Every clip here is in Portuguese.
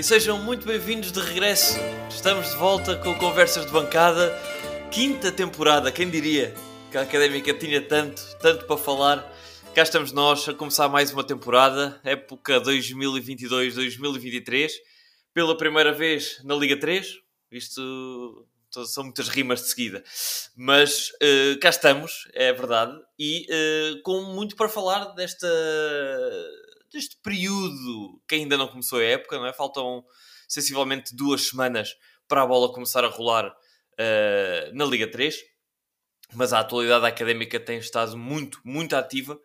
e sejam muito bem-vindos de regresso. Estamos de volta com Conversas de Bancada, quinta temporada, quem diria que a Académica tinha tanto, tanto para falar. Cá estamos nós a começar mais uma temporada, época 2022-2023, pela primeira vez na Liga 3. Isto são muitas rimas de seguida, mas uh, cá estamos, é verdade, e uh, com muito para falar desta deste período que ainda não começou a época, não é? Faltam sensivelmente duas semanas para a bola começar a rolar uh, na Liga 3, mas a atualidade académica tem estado muito, muito ativa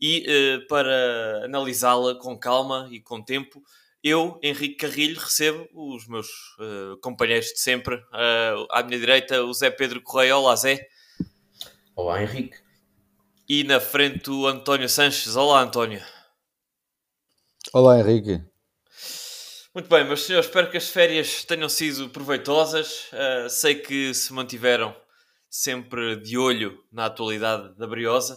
e uh, para analisá-la com calma e com tempo, eu, Henrique Carrilho, recebo os meus uh, companheiros de sempre. Uh, à minha direita, o Zé Pedro Correia. Olá, Zé. Olá, Henrique. E na frente, o António Sanches. Olá, António. Olá, Henrique. Muito bem, meus senhores, espero que as férias tenham sido proveitosas. Uh, sei que se mantiveram sempre de olho na atualidade da Briosa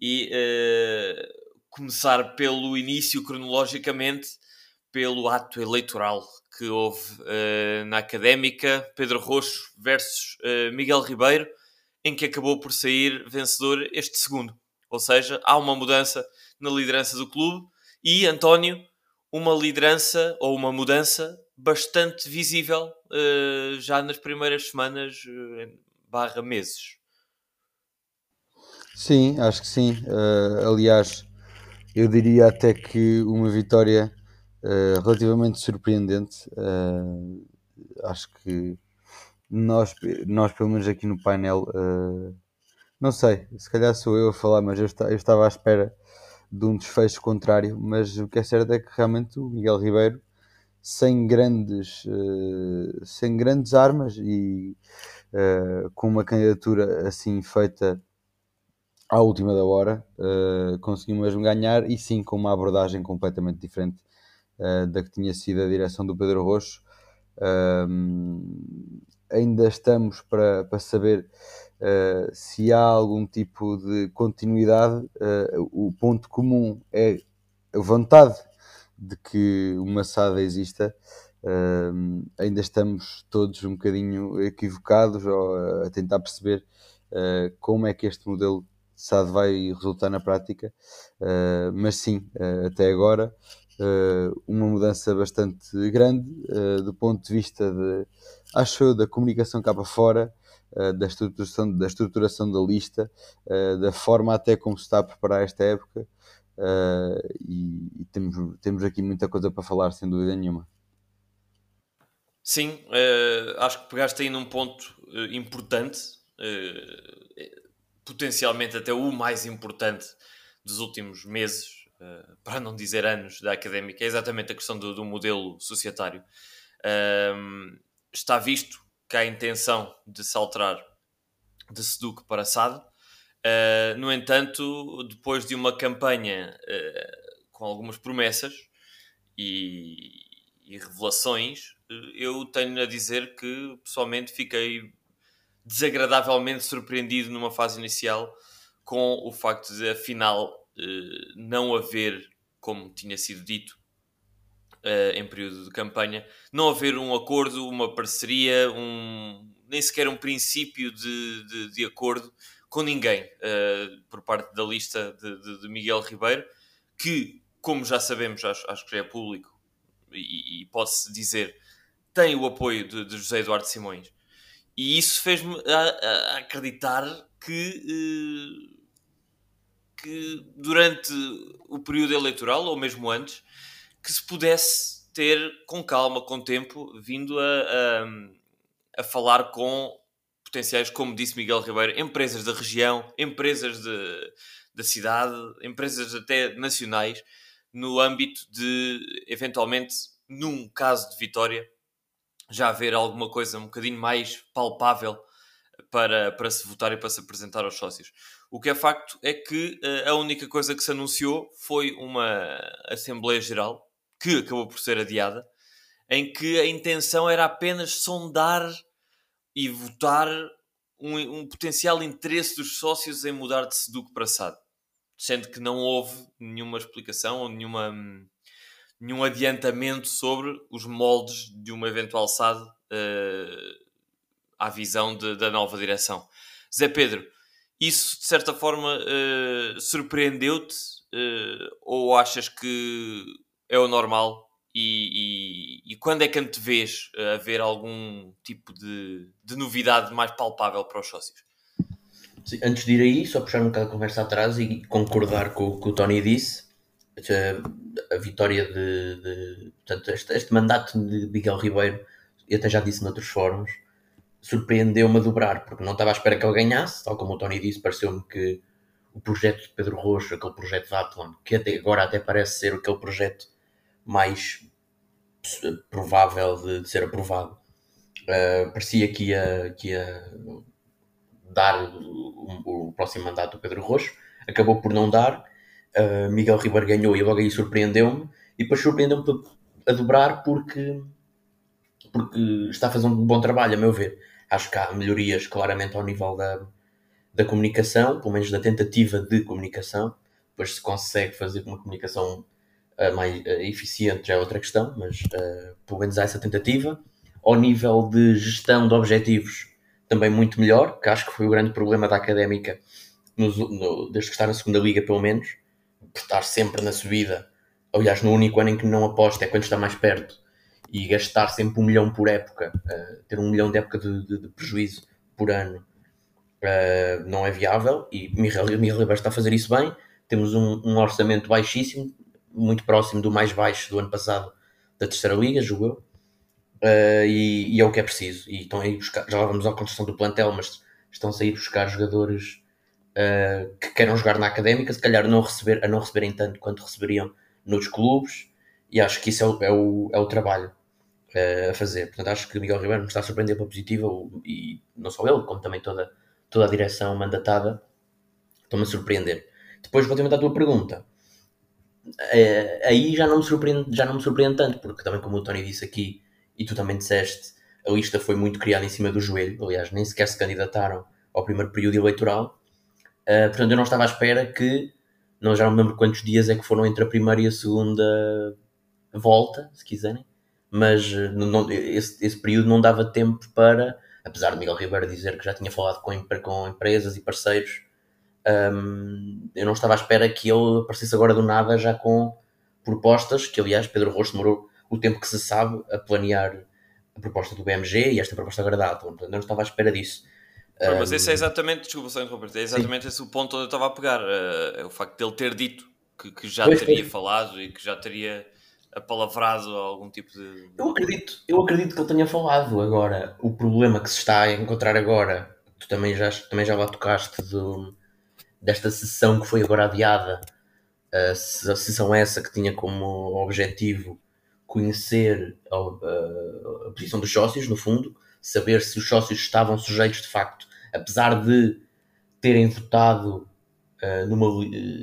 e uh, começar pelo início, cronologicamente, pelo ato eleitoral que houve uh, na Académica, Pedro Roxo versus Miguel Ribeiro, em que acabou por sair vencedor este segundo. Ou seja, há uma mudança na liderança do clube e António, uma liderança ou uma mudança bastante visível uh, já nas primeiras semanas uh, barra meses. Sim, acho que sim. Uh, aliás, eu diria até que uma vitória relativamente surpreendente. acho que nós, nós, pelo menos aqui no painel, não sei, se calhar sou eu a falar, mas eu, eu estava à espera de um desfecho contrário, mas o que é certo é que realmente o Miguel Ribeiro, sem grandes, uh, sem grandes armas e uh, com uma candidatura assim feita à última da hora, uh, conseguiu mesmo ganhar e sim com uma abordagem completamente diferente da que tinha sido a direção do Pedro Roxo. ainda estamos para, para saber Uh, se há algum tipo de continuidade, uh, o ponto comum é a vontade de que uma SAD exista. Uh, ainda estamos todos um bocadinho equivocados ou a tentar perceber como é que este modelo de SAD vai resultar na prática, mas sim, até agora, uma mudança bastante grande do ponto de vista de, acho eu, da comunicação cá para fora, da, estruturação, da estruturação da lista, uh, da forma até como se está a preparar esta época. Uh, e, e temos, temos aqui muita coisa para falar, sem dúvida nenhuma. Sim, acho que pegaste aí num ponto importante, potencialmente até o mais importante dos últimos meses, para não dizer anos, da académica, é exatamente a questão do, do modelo societário. está visto que há a intenção de se alterar de Seduc para SAD. Uh, no entanto, depois de uma campanha uh, com algumas promessas e, e revelações, uh, eu tenho a dizer que pessoalmente fiquei desagradavelmente surpreendido numa fase inicial com o facto de, afinal, não haver, como tinha sido dito, uh, em período de campanha, não haver um acordo, uma parceria, um, nem sequer um princípio de, de, de acordo com ninguém uh, por parte da lista de, de, Miguel Ribeiro, que, como já sabemos, acho, acho que já é público e, e pode-se dizer, tem o apoio de, José Eduardo Simões. E isso fez-me acreditar que, uh, que durante o período eleitoral, ou mesmo antes, que se pudesse ter com calma, com tempo, vindo a, a, a falar com potenciais, como disse Miguel Ribeiro, empresas da região, empresas de, da cidade, empresas até nacionais, no âmbito de, eventualmente, num caso de vitória, já haver alguma coisa um bocadinho mais palpável para, para se votar e para se apresentar aos sócios. O que é facto é que uh, a única coisa que se anunciou foi uma Assembleia Geral que acabou por ser adiada, em que a intenção era apenas sondar e votar um, um potencial interesse dos sócios em mudar de Seduc para SAD, sendo que não houve nenhuma explicação ou nenhuma, nenhum adiantamento sobre os moldes de uma eventual SAD uh, à visão de, da nova direção. Zé Pedro, isso de certa forma uh, surpreendeu-te uh, ou achas que é o normal? E, e, e quando é que antevês a ver algum tipo de, de novidade mais palpável para os sócios? Sim, antes de ir aí, só puxar um bocado a conversa atrás e concordar com o que o Tony disse. A, a vitória de, de portanto, este, este, mandato de Miguel Ribeiro, eu até já disse noutros fóruns, surpreendeu-me a dobrar, porque não estava à espera que ele ganhasse, tal como o Tony disse, pareceu-me que o projeto de Pedro Roxo, aquele projeto de Athlon, que até agora até parece ser aquele projeto mais provável de, de ser aprovado, uh, parecia que ia, que ia dar o, o, próximo mandato do Pedro Roxo, acabou por não dar. Uh, Miguel Ribeiro ganhou e logo aí surpreendeu-me, e depois surpreendeu-me a dobrar porque, porque está a fazer um bom trabalho, a meu ver. Acho que há melhorias claramente ao nível da, da comunicação, pelo menos da tentativa de comunicação. Depois se consegue fazer uma comunicação uh, mais uh, eficiente já é outra questão, mas pelo menos há essa tentativa. Ao nível de gestão de objetivos, também muito melhor, que acho que foi o grande problema da académica no, desde que está na segunda liga, pelo menos, por estar sempre na subida. Aliás, no único ano em que não aposta é quando está mais perto e gastar sempre um milhão por época, uh, ter um milhão de época de, de, de prejuízo por ano, uh, não é viável. E Miguel Ribeiro está a fazer isso bem. Temos um, um, orçamento baixíssimo, muito próximo do mais baixo do ano passado da terceira liga, julgo eu. Uh, e, e, é o que é preciso. E estão aí buscar, já lá vamos à construção do plantel, mas estão a sair buscar jogadores uh, que queiram jogar na académica, se calhar não receber, a não receberem tanto quanto receberiam nos clubes, e acho que isso é o, é o, é o trabalho uh, a fazer. Portanto, acho que Miguel Ribeiro me está a surpreender pela positiva, e não só ele, como também toda, toda a direção mandatada, estão-me a surpreender. Depois, relativamente à tua pergunta, aí já não, me surpreende, já não me surpreende tanto, porque também, como o Tony disse aqui e tu também disseste, a lista foi muito criada em cima do joelho, aliás, nem sequer se candidataram ao primeiro período eleitoral. Uh, portanto, eu não estava à espera que, não já não me lembro quantos dias é que foram entre a primeira e a segunda volta, se quiserem, mas uh, não, esse, esse, período não dava tempo para, apesar de Miguel Ribeiro dizer que já tinha falado com, com empresas e parceiros, um, eu não estava à espera que ele aparecesse agora do nada já com propostas, que aliás Pedro Rosto demorou o tempo que se sabe a planear a proposta do BMG e esta proposta agora da Atom. Portanto, eu não estava à espera disso. mas esse é exatamente, desculpa só interromper, é exatamente Sim. esse o ponto onde eu estava a pegar. Uh, é o facto de ele ter dito que, que já pois teria foi. falado e que já teria apalavrado algum tipo de. Eu acredito, eu acredito que ele tenha falado. Agora, o problema que se está a encontrar agora, tu também já, também já lá tocaste do, desta sessão que foi agora adiada, a sessão essa que tinha como objetivo conhecer a, a, a, posição dos sócios, no fundo, saber se os sócios estavam sujeitos de facto, apesar de terem votado, uh, numa,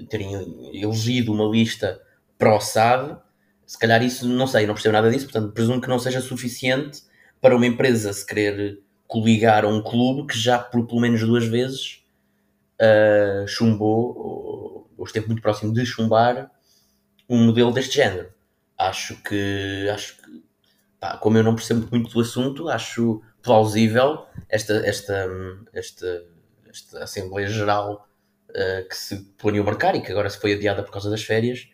terem elegido uma lista pró-SAD, se calhar isso, não sei, não percebo nada disso, portanto presumo que não seja suficiente para uma empresa se querer coligar a um clube que já por pelo menos duas vezes uh, chumbou, ou, esteve muito próximo de chumbar, um modelo deste género acho que, acho que pá, como eu não percebo muito do assunto, acho plausível esta, esta, esta, esta Assembleia Geral uh, que se planeou marcar e que agora se foi adiada por causa das férias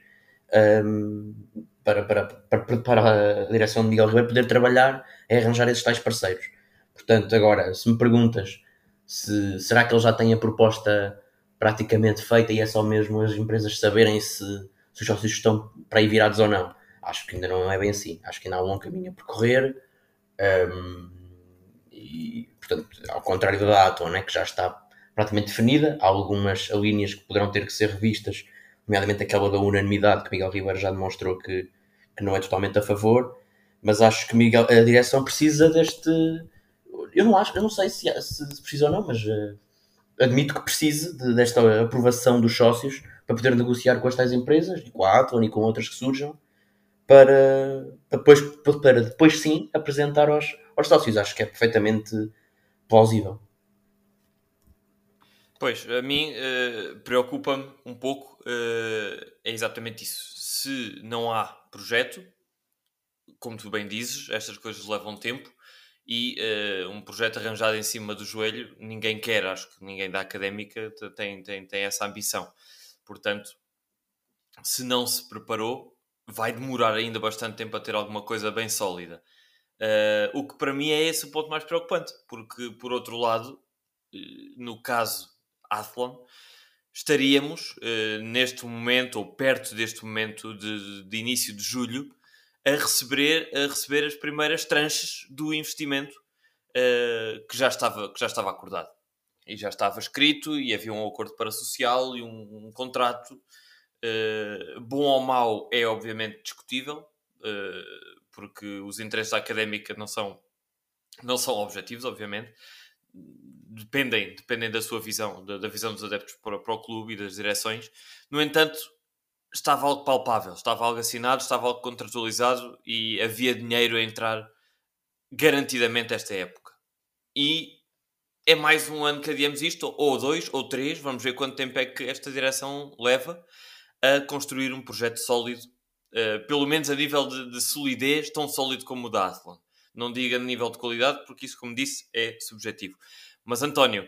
um, ehm, para, para, para, para a direção de Miguel Ribeiro poder trabalhar e arranjar esses tais parceiros. Portanto, agora, se me perguntas se será que ele já tem a proposta praticamente feita e é só mesmo as empresas saberem se, se os sócios estão para aí virados ou não, Acho que ainda não é bem assim. Acho que ainda há um longo caminho a percorrer. Um, e, portanto, ao contrário da Atom, né, que já está praticamente definida, há algumas linhas que poderão ter que ser revistas, nomeadamente aquela da unanimidade que Miguel Ribeiro já demonstrou que, que não é totalmente a favor, mas acho que Miguel, a direção precisa deste. Eu não acho, eu não sei se, se precisa ou não, mas uh, admito que precise de, desta aprovação dos sócios para poder negociar com as tais empresas, e com a Athlon e com outras que surjam, para, depois, para depois sim apresentar aos, aos sócios. Acho que é perfeitamente plausível. Pois, a mim uh, preocupa-me um pouco, uh, é exatamente isso. se não há projeto, como tu bem dizes, estas coisas levam tempo e uh, um projeto arranjado em cima do joelho ninguém quer, acho que ninguém da académica tem, tem, tem essa ambição. Portanto, se não se preparou, vai demorar ainda bastante tempo a ter alguma coisa bem sólida. Uh, o que para mim é esse o ponto mais preocupante, porque por outro lado, uh, no caso Athlon, estaríamos uh, neste momento, ou perto deste momento de, de, início de julho, a receber, a receber as primeiras tranches do investimento que, já estava, que já estava acordado. E já estava escrito, e havia um acordo para social e um, um contrato Uh, bom ou mau é obviamente discutível, uh, porque os interesses da académica não são, não são objetivos, obviamente. Dependem, dependem da sua visão, da, da visão dos adeptos para, para, o clube e das direções. No entanto, estava algo palpável, estava algo assinado, estava algo contratualizado e havia dinheiro a entrar garantidamente esta época. E é mais um ano que adiamos isto, ou dois, ou três, vamos ver quanto tempo é que esta direção leva a construir um projeto sólido, uh, pelo menos a nível de, de, solidez, tão sólido como o da Athlon. Não diga nível de qualidade, porque isso, como disse, é subjetivo. Mas, António,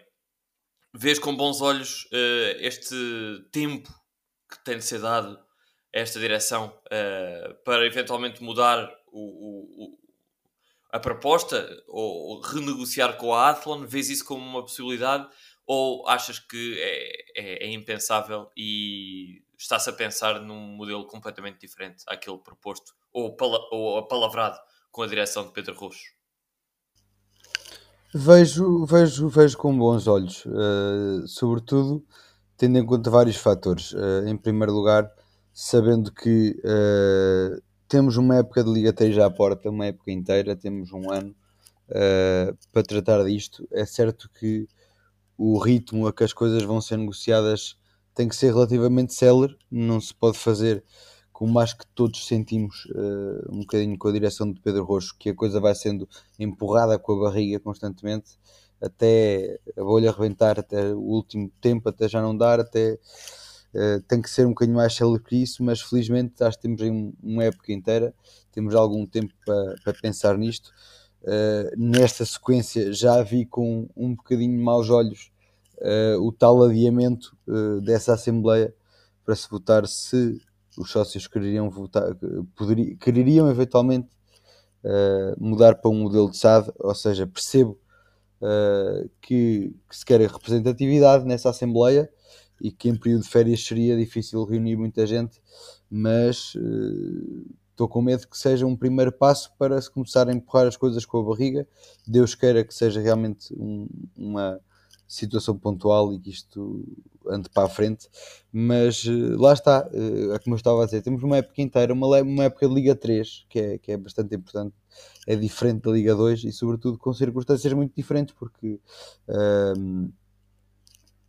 vês com bons olhos uh, este tempo que tem de ser dado a esta direção uh, para eventualmente mudar o, o, a proposta ou, ou, renegociar com a Athlon? Vês isso como uma possibilidade ou achas que é, é, é impensável e está-se a pensar num modelo completamente diferente àquele proposto ou, pala ou apalavrado com a direção de Pedro Roxo? Vejo, vejo, vejo com bons olhos, uh, sobretudo tendo em conta vários fatores. Uh, em primeiro lugar, sabendo que uh, temos uma época de Liga 3 à porta, uma época inteira, temos um ano para tratar disto. É certo que o ritmo a que as coisas vão ser negociadas tem que ser relativamente célere, não se pode fazer como acho que todos sentimos uh, um bocadinho com a direção de Pedro Roxo, que a coisa vai sendo empurrada com a barriga constantemente até a bolha rebentar, até o último tempo, até já não dar, até uh, tem que ser um bocadinho mais célere que isso, mas felizmente acho que temos aí uma época inteira, temos algum tempo para, pensar nisto. Uh, nesta sequência já vi com um bocadinho maus olhos uh, o tal adiamento dessa Assembleia para se votar se os sócios quereriam votar, poderiam, quereriam eventualmente mudar para um modelo de SAD, ou seja, percebo que, que, se quer representatividade nessa Assembleia e que em período de férias seria difícil reunir muita gente, mas estou com medo que seja um primeiro passo para se começar a empurrar as coisas com a barriga. Deus queira que seja realmente um, uma, situação pontual e que isto ande para a frente, mas uh, lá está, uh, é como eu estava a dizer, temos uma época inteira, uma, uma época de Liga 3, que é, que é bastante importante, é diferente da Liga 2 e sobretudo com circunstâncias muito diferentes, porque um,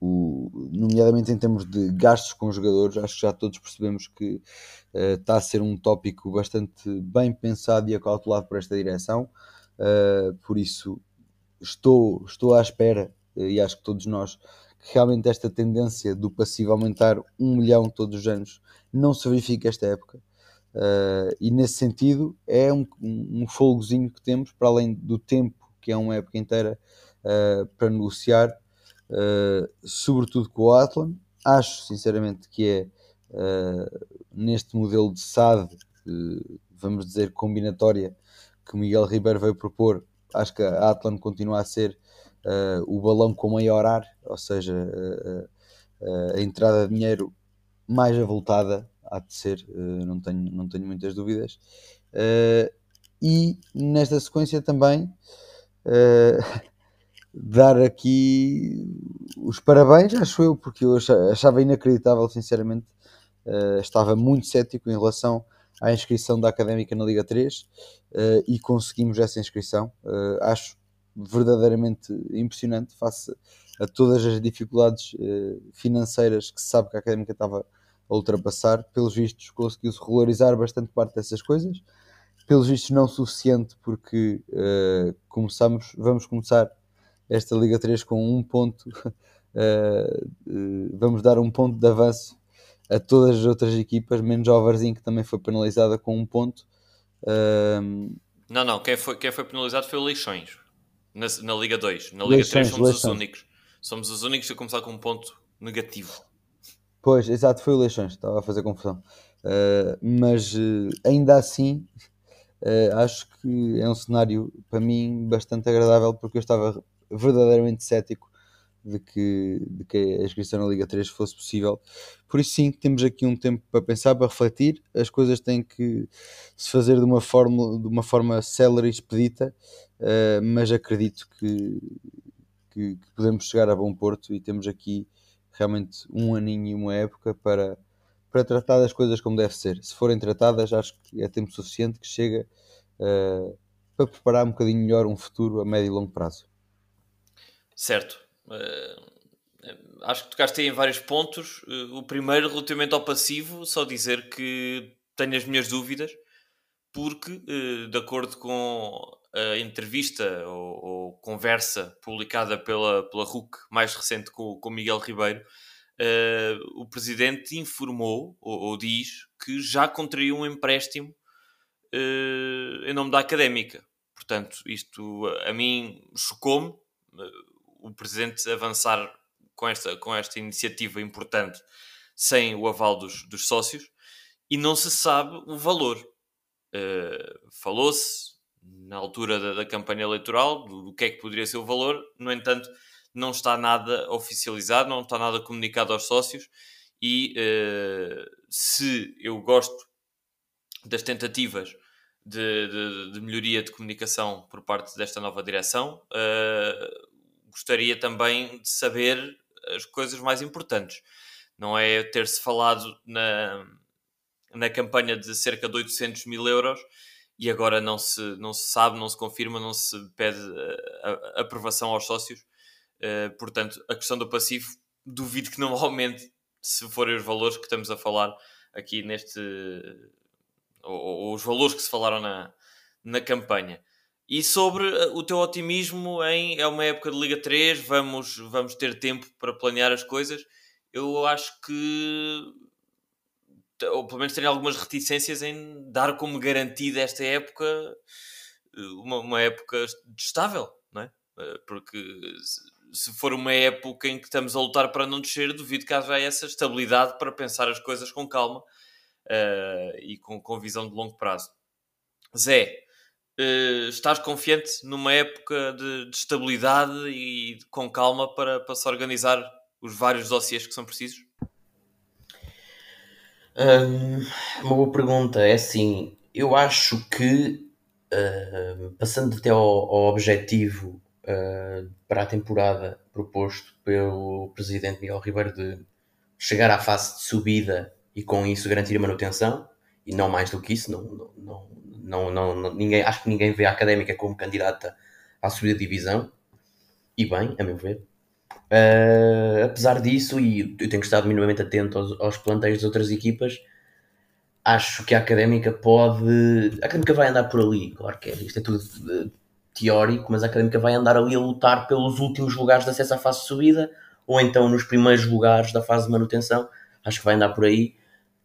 o, nomeadamente em termos de gastos com jogadores, acho que já todos percebemos que uh, está a ser um tópico bastante bem pensado e acautelado por esta direção, por isso estou, estou à espera e acho que todos nós, que realmente esta tendência do passivo aumentar um milhão todos os anos não se verifica esta época. Uh, e nesse sentido é um, um, folgozinho que temos, para além do tempo, que é uma época inteira, uh, para negociar, uh, sobretudo com o Atlan. Acho sinceramente que é neste modelo de SAD, vamos dizer, combinatória, que Miguel Ribeiro veio propor. Acho que a Atlan continua a ser uh, o balão com maior ar, ou seja, uh, a entrada de dinheiro mais avultada há de ser, não, tenho, não tenho muitas dúvidas. e nesta sequência também dar aqui os parabéns, acho eu, porque eu achava inacreditável, sinceramente, estava muito cético em relação à inscrição da Académica na Liga 3 uh, e conseguimos essa inscrição. Uh, acho verdadeiramente impressionante face a todas as dificuldades uh, financeiras que se sabe que a Académica estava a ultrapassar. Pelos vistos, conseguiu-se regularizar bastante parte dessas coisas. Pelos vistos, não suficiente, porque uh, começamos, vamos começar esta Liga 3 com um ponto, uh, vamos dar um ponto de avanço a todas as outras equipas, menos ao Varzim, que também foi penalizada com um ponto. Não, não, quem foi, quem foi penalizado foi o Leixões, na, na Liga 2. Na Liga Leixões, 3 somos Leixões. os únicos. Somos os únicos a começar com um ponto negativo. Pois, exato, foi o Leixões, estava a fazer confusão. Uh, mas uh, ainda assim, uh, acho que é um cenário para mim bastante agradável porque eu estava verdadeiramente cético de que, de que a inscrição na Liga 3 fosse possível. Por isso, sim, temos aqui um tempo para pensar, para refletir. As coisas têm que se fazer de uma forma, de uma forma célere e expedita, uh, mas acredito que, que, que, podemos chegar a bom porto e temos aqui realmente um aninho e uma época para, para tratar das coisas como deve ser. Se forem tratadas, acho que é tempo suficiente que chega uh, para preparar um bocadinho melhor um futuro a médio e longo prazo. Certo. Uh, acho que tocaste aí em vários pontos. Uh, o primeiro, relativamente ao passivo, só dizer que tenho as minhas dúvidas, porque, uh, de acordo com a entrevista ou, ou, conversa publicada pela, pela RUC, mais recente com, com Miguel Ribeiro, o presidente informou ou, ou, diz que já contraiu um empréstimo em nome da académica. Portanto, isto a mim chocou-me o presidente avançar com esta, com esta iniciativa importante sem o aval dos, dos sócios e não se sabe o valor. Uh, Falou-se na altura da, da campanha eleitoral do, do, que é que poderia ser o valor, no entanto, não está nada oficializado, não está nada comunicado aos sócios. E uh, se eu gosto das tentativas de, de, de, melhoria de comunicação por parte desta nova direção, uh, gostaria também de saber as coisas mais importantes. Não é ter-se falado na, na campanha de cerca de 800 mil euros e agora não se, não se sabe, não se confirma, não se pede a, a aprovação aos sócios. Uh, portanto, a questão do passivo, duvido que não aumente se forem os valores que estamos a falar aqui neste. ou, ou os valores que se falaram na, na campanha. E sobre eh, o teu otimismo em é uma época de Liga 3, vamos, vamos ter tempo para planear as coisas. Eu acho que, ou pelo menos tenho algumas reticências em dar como garantida esta época eh, uma, uma época estável, não é? Eh, porque se for uma época em que estamos a lutar para não descer, duvido que haja essa estabilidade para pensar as coisas com calma uh, e com, com visão de longo prazo. Zé, Estás confiante numa época de, de estabilidade e de, com calma para, para se organizar os vários dossiês que são precisos? Um, uma boa pergunta. É assim, eu acho que uh, passando até ao, ao objetivo uh, para a temporada proposto pelo presidente Miguel Ribeiro de chegar à fase de subida e com isso garantir a manutenção, e não mais do que isso, não, não, não não, não, não, ninguém, acho que ninguém vê a académica como candidata à subida de divisão. E bem, a meu ver. Uh, apesar disso, e eu tenho estado minimamente atento aos, aos plantéis das outras equipas, acho que a académica pode. A académica vai andar por ali, claro que é, isto é tudo uh, teórico, mas a académica vai andar ali a lutar pelos últimos lugares de acesso à fase de subida, ou então nos primeiros lugares da fase de manutenção. Acho que vai andar por aí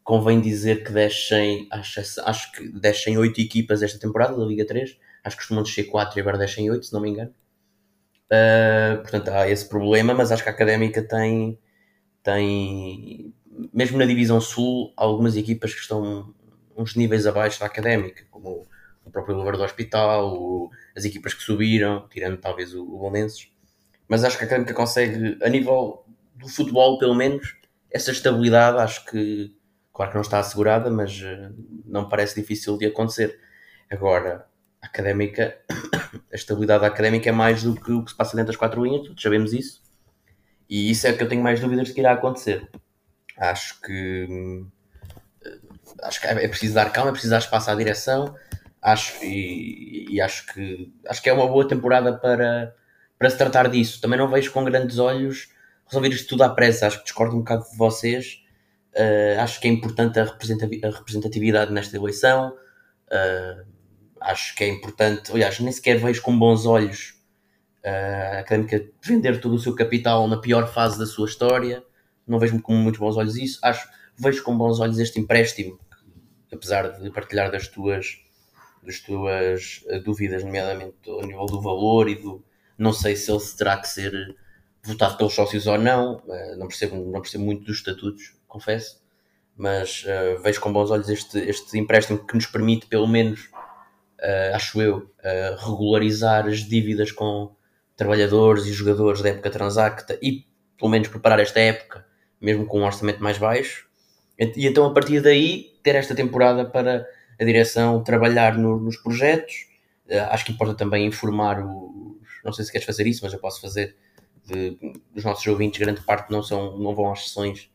convém dizer que descem, acho, acho que descem 8 equipas esta temporada da Liga 3, acho que costumam descer 4 e agora descem 8, se não me engano. Uh, portanto, há esse problema, mas acho que a Académica tem, tem, mesmo na Divisão Sul, algumas equipas que estão uns níveis abaixo da Académica, como o próprio Lugar do Hospital, o, as equipas que subiram, tirando talvez o, o. Mas acho que a Académica consegue, a nível do futebol pelo menos, essa estabilidade acho que Claro que não está assegurada, mas uh, não parece difícil de acontecer. Agora, a académica, a estabilidade académica é mais do que o que se passa dentro das quatro linhas, todos sabemos isso. E isso é que eu tenho mais dúvidas de que irá acontecer. Acho que eh, acho que é preciso dar calma, é preciso dar espaço à direção. Acho, e, e, acho que acho que é uma boa temporada para, para se tratar disso. Também não vejo com grandes olhos resolver isto tudo à pressa. Acho que discordo um bocado de vocês Uh, acho que é importante a, representatividade nesta eleição. Uh, acho que é importante, aliás, nem sequer vejo com bons olhos uh, a académica vender todo o seu capital na pior fase da sua história. Não vejo com muitos bons olhos isso. Acho, vejo com bons olhos este empréstimo, apesar de partilhar das tuas, das tuas dúvidas, nomeadamente ao nível do valor e do. Não sei se ele terá que ser votado pelos sócios ou não, não percebo, não percebo muito dos estatutos, confesso, mas uh, vejo com bons olhos este, este empréstimo que nos permite, pelo menos, uh, acho eu, uh, regularizar as dívidas com trabalhadores e jogadores da época transacta e, pelo menos, preparar esta época, mesmo com um orçamento mais baixo. E então, a partir daí, ter esta temporada para a direção trabalhar no, nos projetos. acho que importa também informar os. Não sei se queres fazer isso, mas eu posso fazer de, dos nossos ouvintes, grande parte não, são, não vão às sessões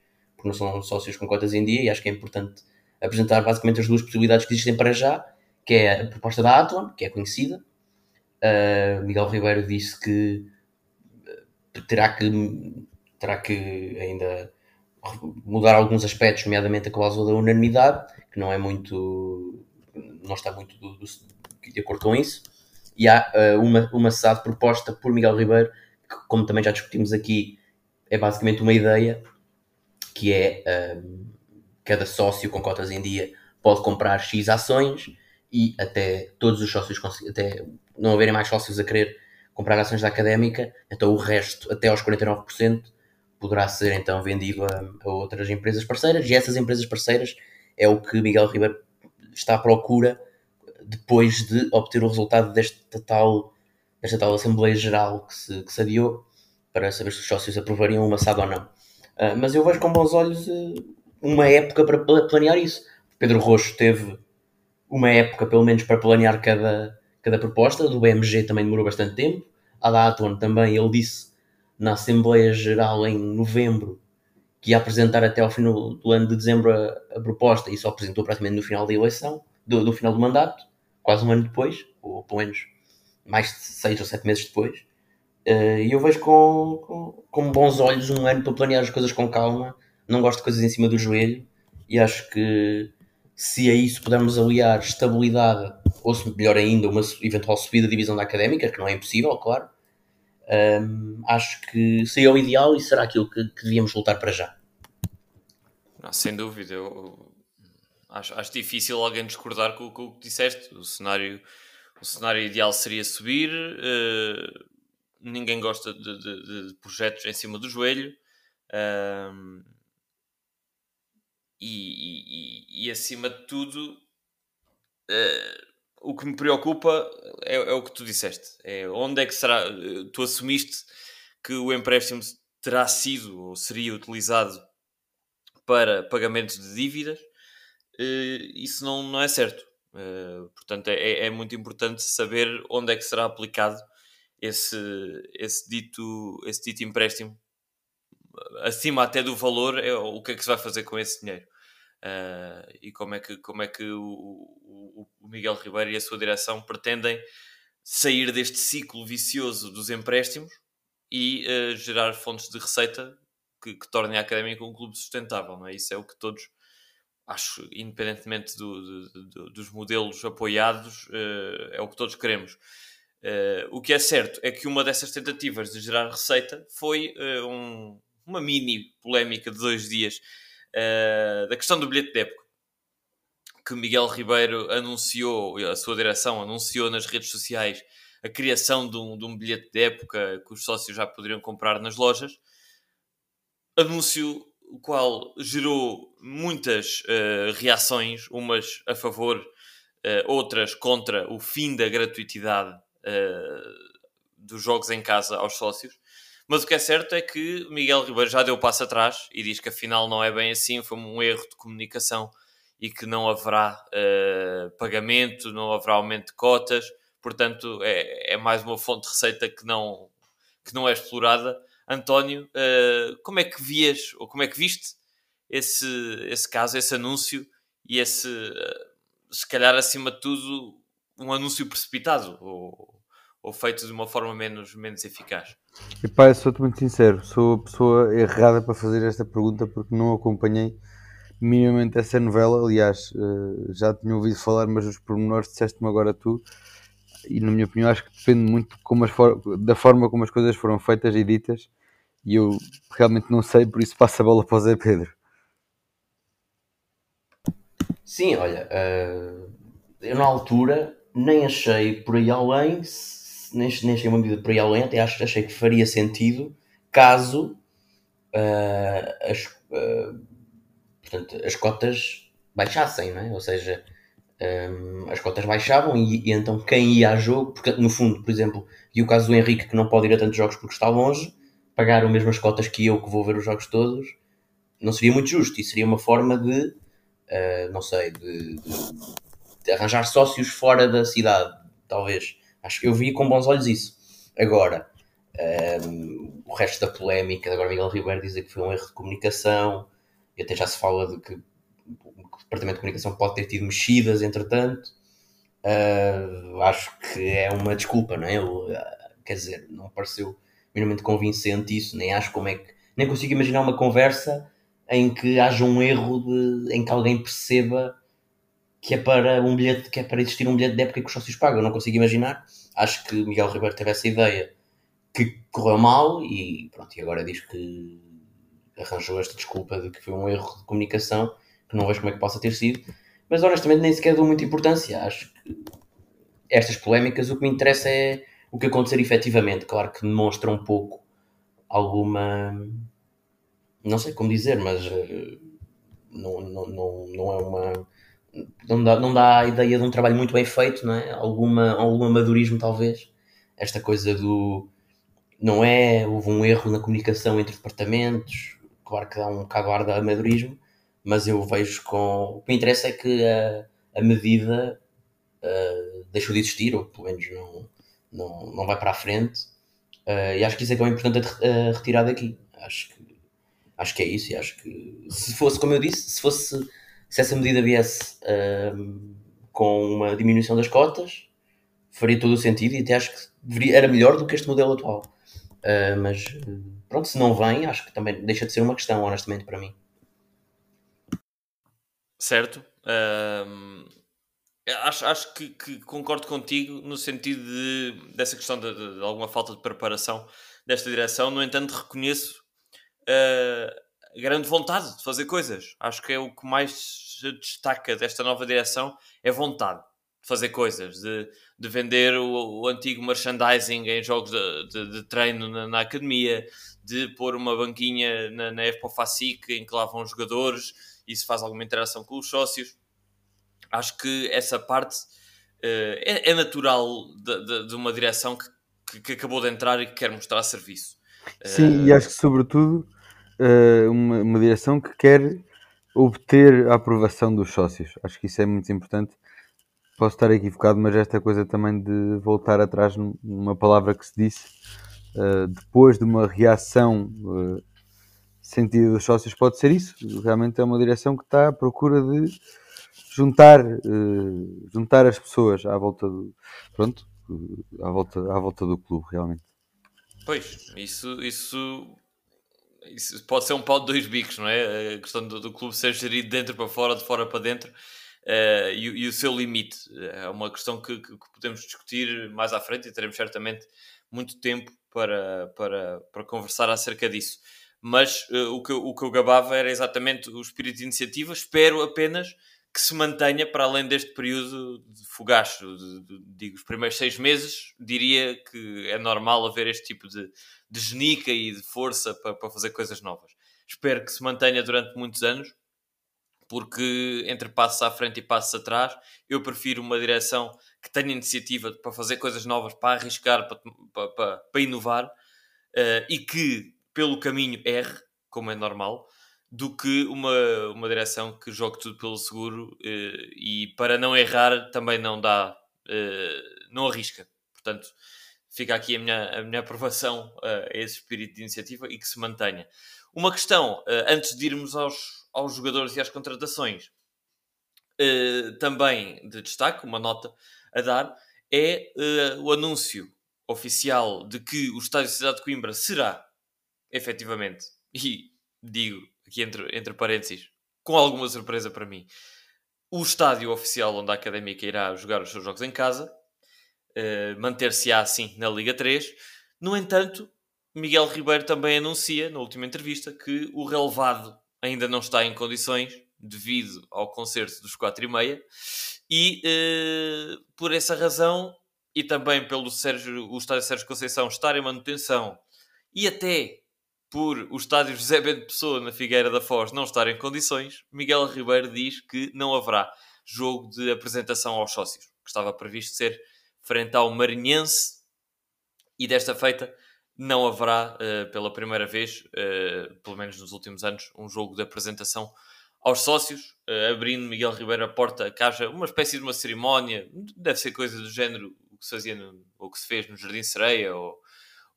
porque não são sócios com cotas em dia e acho que é importante apresentar basicamente as duas possibilidades que existem para já, que é a proposta da Athlon, que é conhecida. Uh, Miguel Ribeiro disse que eh, terá que, terá que ainda mudar alguns aspectos, nomeadamente a cláusula da unanimidade, que não é muito não está muito do, do, de acordo com isso. E há uh, uma, uma SAD proposta por Miguel Ribeiro que, como também já discutimos aqui, é basicamente uma ideia que é um, cada sócio com cotas em dia pode comprar X ações e até todos os sócios, até não haverem mais sócios a querer comprar ações da académica, então o resto, até aos 49%, poderá ser então vendido a, a, outras empresas parceiras e essas empresas parceiras é o que Miguel Ribeiro está à procura depois de obter o resultado desta tal esta tal Assembleia Geral que se, que se adiou para saber se os sócios aprovariam uma SAD ou não. Uh, mas eu vejo com bons olhos uh, uma época para planear isso. Pedro Roxo teve uma época, pelo menos, para planear cada, cada proposta. Do BMG também demorou bastante tempo. A da Aton também, ele disse na Assembleia Geral em novembro que ia apresentar até ao final do ano de dezembro a, a proposta e só apresentou praticamente no final da eleição, do, do final do mandato, quase um ano depois, ou pelo menos mais de seis ou sete meses depois. Uh, e eu vejo com, com, com, bons olhos um ano para planear as coisas com calma. Não gosto de coisas em cima do joelho e acho que se a isso pudermos aliar estabilidade, ou se melhor ainda, uma eventual subida de divisão da académica, que não é impossível, claro, um, ehm, acho que seria o ideal e será aquilo que, que devíamos lutar para já. Não, sem dúvida, eu acho, acho difícil alguém discordar com, com o que disseste. O cenário o cenário ideal seria subir. Uh, ninguém gosta de, de, de, projetos em cima do joelho. Uh, e, e, e, acima de tudo, uh, o que me preocupa é, é, o que tu disseste. É onde é que será. Tu assumiste que o empréstimo terá sido ou seria utilizado para pagamento de dívidas. Uh, isso não, não é certo. Uh, portanto, é, é, muito importante saber onde é que será aplicado esse, esse, dito, esse dito empréstimo. Acima até do valor, é o que é que se vai fazer com esse dinheiro. Uh, e como é que, como é que o, o, o, Miguel Ribeiro e a sua direção pretendem sair deste ciclo vicioso dos empréstimos e uh, gerar fontes de receita que, que tornem a Académica um clube sustentável. Não é? Isso é o que todos acho, independentemente do, do, do, dos modelos apoiados, uh, é o que todos queremos. Uh, o que é certo é que uma dessas tentativas de gerar receita foi uh, um, uma mini polémica de dois dias da questão do bilhete de época. Que Miguel Ribeiro anunciou, a sua direção anunciou nas redes sociais a criação de um, de um bilhete de época que os sócios já poderiam comprar nas lojas. Anúncio o qual gerou muitas uh, reações, umas a favor, uh, outras contra o fim da gratuitidade uh, dos jogos em casa aos sócios. Mas o que é certo é que Miguel Ribeiro já deu passo atrás e diz que afinal não é bem assim, foi um erro de comunicação e que não haverá pagamento, não haverá aumento de cotas, portanto é, é mais uma fonte de receita que não, que não é explorada António, uh, como é que vias, ou como é que viste esse, esse caso, esse anúncio e esse, uh, se calhar acima de tudo, um anúncio precipitado ou, ou feito de uma forma menos, menos eficaz? E pá, eu sou-te muito sincero, sou a pessoa errada para fazer esta pergunta porque não acompanhei minimamente essa novela. Aliás, uh, já tinha ouvido falar, mas os pormenores disseste-me agora tu e na minha opinião acho que depende muito como for da forma como as coisas foram feitas e ditas e eu realmente não sei, por isso passo a bola para o Zé Pedro. Sim, olha, uh, eu na altura nem achei por aí além, nem, nem achei uma medida por aí além, até acho, achei que faria sentido caso uh, as, uh, portanto, as cotas baixassem, não é? Ou seja, um, as cotas baixavam e, e, então quem ia a jogo, porque no fundo, por exemplo, e o caso do Henrique que não pode ir a tantos jogos porque está longe, pagar as mesmas cotas que eu que vou ver os jogos todos, não seria muito justo e seria uma forma de, uh, não sei, de, de, arranjar sócios fora da cidade, talvez. Acho que eu vi com bons olhos isso. Agora, um, o resto da polémica, agora Miguel Ribeiro dizer que foi um erro de comunicação, e até já se fala de que o Departamento de Comunicação pode ter tido mexidas, entretanto. Uh, acho que é uma desculpa, não é? Eu, quer dizer, não pareceu minimamente convincente isso, nem acho como é que. Nem consigo imaginar uma conversa em que haja um erro de, em que alguém perceba que é para um bilhete, que é para existir um bilhete de época que os sócios pagam. Eu não consigo imaginar. Acho que Miguel Ribeiro teve essa ideia que correu mal e pronto, e agora diz que arranjou esta desculpa de que foi um erro de comunicação, que não vejo como é que possa ter sido, mas honestamente nem sequer dou muita importância. Acho que estas polémicas o que me interessa é o que acontecer efetivamente. Claro que demonstra um pouco alguma. Não sei como dizer, mas uh, não, não, não, não é uma. Não dá, não dá a ideia de um trabalho muito bem feito, não é? Alguma, algum amadorismo, talvez. Esta coisa do. Não é? Houve um erro na comunicação entre departamentos, claro que dá um bocado ar de amadorismo, mas eu vejo com. O que me interessa é que a, a medida uh, deixou de existir, ou pelo menos não, não, não vai para a frente. Uh, e acho que isso é que é importante a, retirar daqui. Acho que, acho que é isso. E acho que se fosse, como eu disse, se fosse se essa medida viesse uh, com uma diminuição das cotas, faria todo o sentido e até acho que deveria, era melhor do que este modelo atual. Uh, mas pronto, se não vem, acho que também deixa de ser uma questão, honestamente, para mim. Certo. Um, acho acho que, que, concordo contigo no sentido de, dessa questão de, de, de, alguma falta de preparação desta direção. No entanto, reconheço uh, grande vontade de fazer coisas. Acho que é o que mais se destaca desta nova direção é vontade de fazer coisas, de, de vender o, o antigo merchandising em jogos de, de, de treino na, na, academia, de pôr uma banquinha na, na Facic em que lá vão jogadores e se faz alguma interação com os sócios. Acho que essa parte uh, é, é, natural de, de, de, uma direção que, que, que, acabou de entrar e que quer mostrar serviço. Sim, uh, e acho que sobretudo uh, uma, uma direção que quer obter a aprovação dos sócios. Acho que isso é muito importante. Posso estar equivocado, mas esta coisa também de voltar atrás numa palavra que se disse uh, depois de uma reação uh, sentida dos sócios pode ser isso. Realmente é uma direção que está à procura de juntar, uh, juntar as pessoas à volta do pronto, à volta, à volta do clube, realmente. Pois, isso, isso, isso pode ser um pau de dois bicos, não é? A questão do, do clube ser gerido de dentro para fora, de fora para dentro. Uh, e, e, o seu limite é uma questão que, que, podemos discutir mais à frente e teremos certamente muito tempo para, para, para conversar acerca disso. Mas uh, o, que, o que eu gabava era exatamente o espírito de iniciativa. Espero apenas que se mantenha para além deste período de fogacho. De, de, digo, os primeiros seis meses, diria que é normal haver este tipo de, de genica e de força para, para fazer coisas novas. Espero que se mantenha durante muitos anos, porque entre passos à frente e passos atrás, eu prefiro uma direção que tenha iniciativa para fazer coisas novas, para arriscar, para, para, para inovar uh, e que pelo caminho erre, como é normal, do que uma, uma direção que jogue tudo pelo seguro uh, e para não errar também não dá, uh, não arrisca. Portanto, fica aqui a minha, a minha aprovação a esse espírito de iniciativa e que se mantenha. Uma questão, antes de irmos aos, aos jogadores e às contratações, também de destaque, uma nota a dar é o anúncio oficial de que o Estádio Cidade de Coimbra será, efetivamente, e digo aqui entre, entre parênteses, com alguma surpresa para mim, o estádio oficial onde a Académica irá jogar os seus jogos em casa, uh, manter-se-á assim na Liga 3. No entanto, Miguel Ribeiro também anuncia, na última entrevista, que o relevado ainda não está em condições devido ao concerto dos 4 e meia e uh, por essa razão e também pelo Sérgio, o estádio Sérgio Conceição estar em manutenção e até por o estádio José Bento Pessoa na Figueira da Foz não estar em condições, Miguel Ribeiro diz que não haverá jogo de apresentação aos sócios, que estava previsto ser frente ao Marinhense e desta feita não haverá uh, pela primeira vez, uh, pelo menos nos últimos anos, um jogo de apresentação aos sócios, uh, abrindo Miguel Ribeiro a porta, que haja uma espécie de uma cerimónia, deve ser coisa do género o que se fazia no, ou que se fez no Jardim Sereia ou,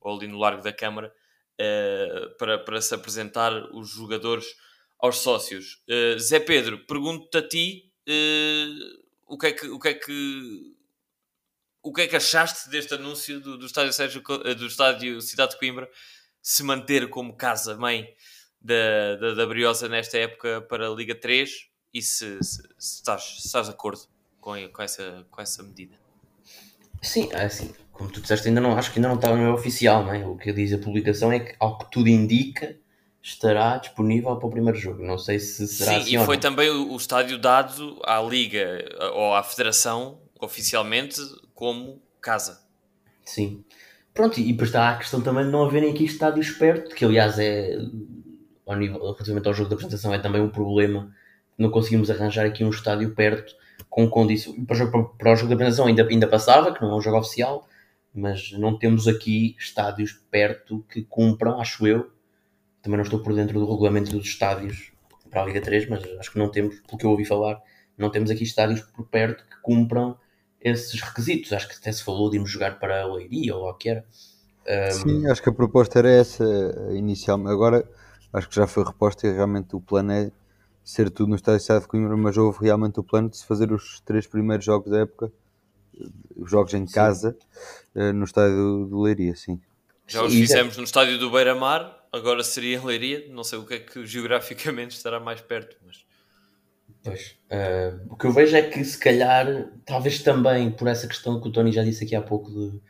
ou ali no Largo da Câmara, uh, para, para se apresentar os jogadores aos sócios. Uh, Zé Pedro, pergunto-te a ti o que é que. O que é que o que é que achaste deste anúncio do, do, estádio, Sérgio, do estádio Cidade de Coimbra se manter como casa-mãe da, da, da Briosa nesta época para a Liga 3 e se, se, se, estás, se estás de acordo com, com, essa, com essa medida? Sim, é assim, como tu disseste, ainda não, acho que ainda não está no oficial, não é? O que diz a publicação é que, ao que tudo indica, estará disponível para o primeiro jogo. Não sei se será Sim, assim e foi não. também o, estádio dado à Liga ou à Federação oficialmente como casa. Sim. Pronto, e depois está a questão também de não haverem aqui estádios perto, que aliás é ao nível, relativamente ao jogo da apresentação, é também um problema. Não conseguimos arranjar aqui um estádio perto com condições. Para, o jogo, para o jogo da apresentação ainda, ainda passava, que não é um jogo oficial, mas não temos aqui estádios perto que cumpram, acho eu. Também não estou por dentro do regulamento dos estádios para a Liga 3, mas acho que não temos, pelo que eu ouvi falar, não temos aqui estádios por perto que cumpram esses requisitos. Acho que até se falou de irmos jogar para a Leiria ou o que era. Um... Sim, acho que a proposta era essa inicialmente. Agora acho que já foi reposta e realmente o plano é ser tudo no estádio de Coimbra, mas houve realmente o plano de se fazer os três primeiros jogos da época, os jogos em casa. Eh, no estádio do Leiria, sim. Já os fizemos no estádio do Beira-Mar, agora seria em Leiria, não sei o que é que geograficamente estará mais perto, mas... Pois, uh, o que eu vejo é que se calhar, talvez também por essa questão que o Tony já disse aqui há pouco de,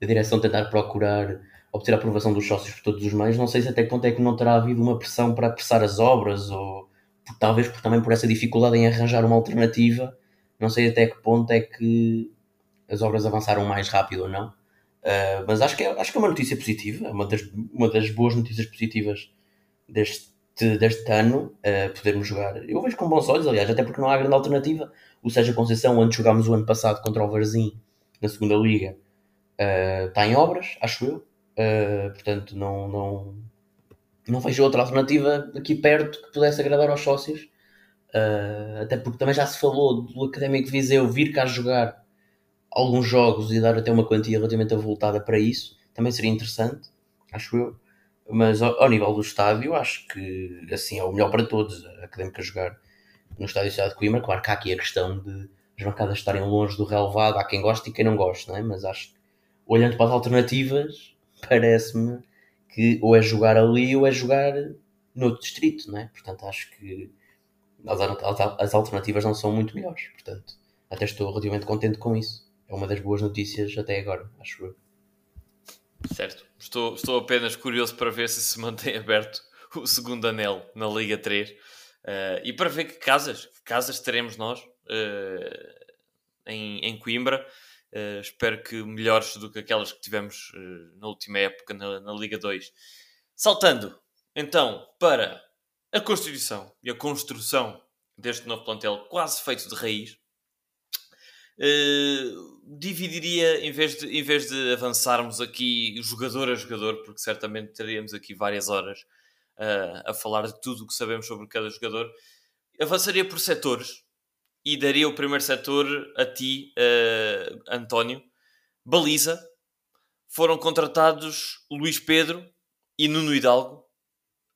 de direção tentar procurar obter a aprovação dos sócios por todos os meios. Não sei se até que ponto é que não terá havido uma pressão para apressar as obras ou por, talvez por, também por essa dificuldade em arranjar uma alternativa. Não sei até que ponto é que as obras avançaram mais rápido ou não. Uh, mas acho que, é, acho que é uma notícia positiva, é uma das, uma das boas notícias positivas deste, deste ano, uh, podermos jogar. Eu vejo com bons olhos, aliás, até porque não há grande alternativa. O Sérgio Conceição, onde jogámos o ano passado contra o Varzim na segunda Liga, uh, está em obras, acho eu. Uh, portanto, não, não, não vejo outra alternativa aqui perto que pudesse agradar aos sócios. Até porque também já se falou do Académico Viseu vir cá jogar alguns jogos e dar até uma quantia relativamente avultada para isso. Também seria interessante, acho eu. Mas ao, ao nível do estádio, acho que assim é o melhor para todos. A Académica jogar no estádio Cidade de Coimbra. Claro que há aqui a questão de as bancadas estarem longe do relevado. Há quem goste e quem não goste, não é? mas acho que olhando para as alternativas, parece-me que ou é jogar ali ou é jogar no distrito, não é? Portanto, acho que as alternativas não são muito melhores. Portanto, até estou relativamente contente com isso. É uma das boas notícias até agora, acho eu. Certo. Estou, estou apenas curioso para ver se se mantém aberto o segundo anel na Liga 3 uh, eh, e para ver que casas, que casas teremos nós uh, em, em Coimbra. Uh, espero que melhores do que aquelas que tivemos na última época na, na, Liga 2. Saltando então para a constituição e a construção deste novo plantel quase feito de raiz, uh, dividiria, em vez, de, em vez de avançarmos aqui jogador a jogador, porque certamente teríamos aqui várias horas a falar de tudo o que sabemos sobre cada jogador, avançaria por setores e daria o primeiro setor a ti, uh, António. Baliza. Foram contratados Luís Pedro e Nuno Hidalgo,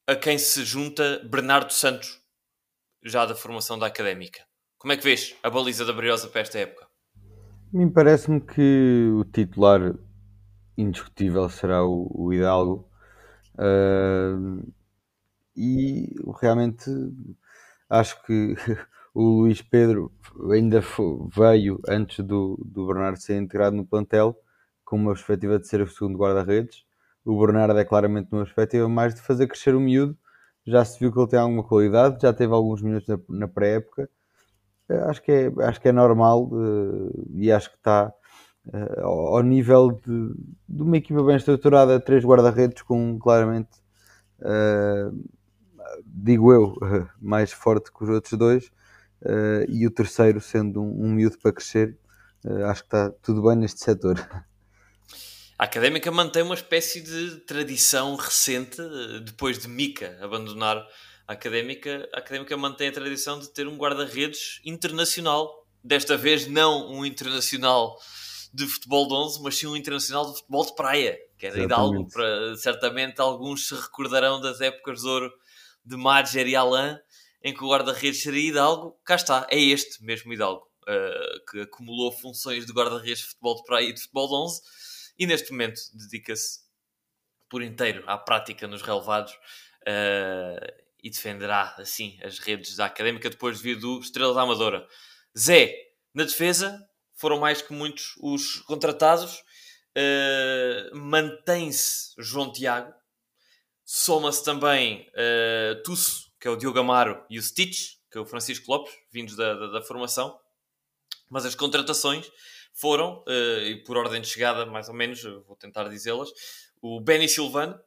a quem se junta Bernardo Santos, já da formação da académica. Como é que vês a baliza da Briosa para esta época? Mim parece-me que o titular indiscutível será o, o Hidalgo. Uh, e realmente acho que o Luís Pedro ainda veio antes do, do Bernardo ser integrado no plantel com uma perspectiva de ser o segundo guarda-redes. O Bernardo é claramente uma perspectiva mais de fazer crescer o miúdo já se viu que ele tem alguma qualidade, já teve alguns minutos na, na pré-época. Eh, acho, que é, acho que é normal uh, e acho que está uh, ao nível de, de, uma equipa bem estruturada, três guarda-redes com claramente, uh, digo eu, mais forte que os outros dois, e o terceiro sendo um, um miúdo para crescer. acho que está tudo bem neste setor. A Académica mantém uma espécie de tradição recente, depois de Mica abandonar a Académica, a Académica mantém a tradição de ter um guarda-redes internacional. Desta vez não um internacional de futebol de 11, mas sim um internacional de futebol de praia, que era Hidalgo. Para, certamente alguns se recordarão das épocas de ouro de Madger e Alain, em que o guarda-redes seria Hidalgo. Cá está, é este mesmo Hidalgo, uh, que acumulou funções de guarda-redes de futebol de praia e de futebol de 11 e neste momento dedica-se por inteiro à prática nos relevados uh, e defenderá assim as redes da Académica depois de vir do Estrela da Amadora. Zé, na defesa, foram mais que muitos os contratados. Uh, Mantém-se João Tiago, soma-se também uh, Tusso, que é o Diogo Amaro, e o Stitch, que é o Francisco Lopes, vindos da, da, da formação. Mas as contratações foram, uh, e por ordem de chegada, mais ou menos, vou tentar dizê-las, o Benny Silvano,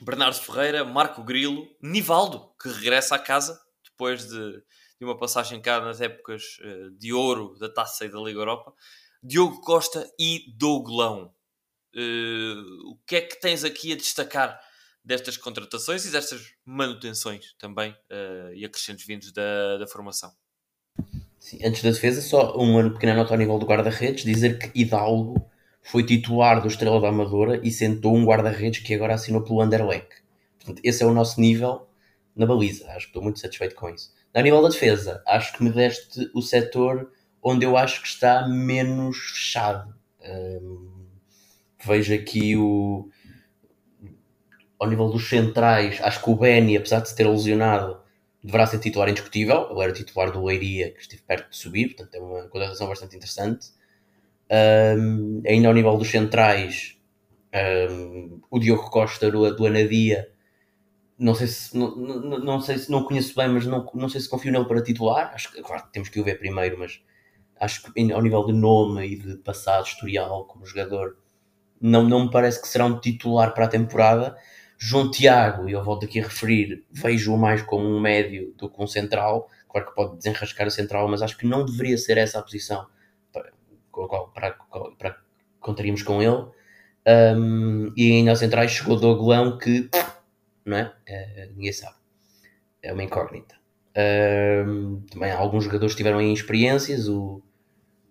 Bernardo Ferreira, Marco Grilo, Nivaldo, que regressa à casa depois de, de uma passagem cá nas épocas uh, de ouro da Taça e da Liga Europa, Diogo Costa e Douglão. Uh, o que é que tens aqui a destacar destas contratações e destas manutenções também uh, e acrescentos vindos da, da formação? Sim, antes da defesa, só uma pequena nota ao nível do guarda-redes: dizer que Hidalgo foi titular do Estrela da Amadora e sentou um guarda-redes que agora assinou pelo Anderlecht. Portanto, esse é o nosso nível na baliza. Acho que estou muito satisfeito com isso. Na nível da defesa, acho que me deste o setor onde eu acho que está menos fechado. Um, vejo aqui o. Ao nível dos centrais, acho que o Benny, apesar de se ter lesionado, deverá ser titular indiscutível. Ele era titular do Leiria, que esteve perto de subir, portanto é uma contratação bastante interessante. Um, ainda ao nível dos centrais, um, o Diogo Costa do, do Anadia, não sei se não, não, sei se não conheço bem, mas não, não sei se confio nele para titular. Acho que claro, temos que o ver primeiro, mas acho que ao nível de nome e de passado historial como jogador, não, não me parece que será um titular para a temporada. João Tiago, e eu volto aqui a referir, vejo-o mais como um médio do que um central. Claro que pode desenrascar a central, mas acho que não deveria ser essa a posição para, para, para, para contaríamos com ele. Um, e ainda aos centrais chegou Doglão que não é? é? ninguém sabe. É uma incógnita. Um, também alguns jogadores tiveram aí experiências, o,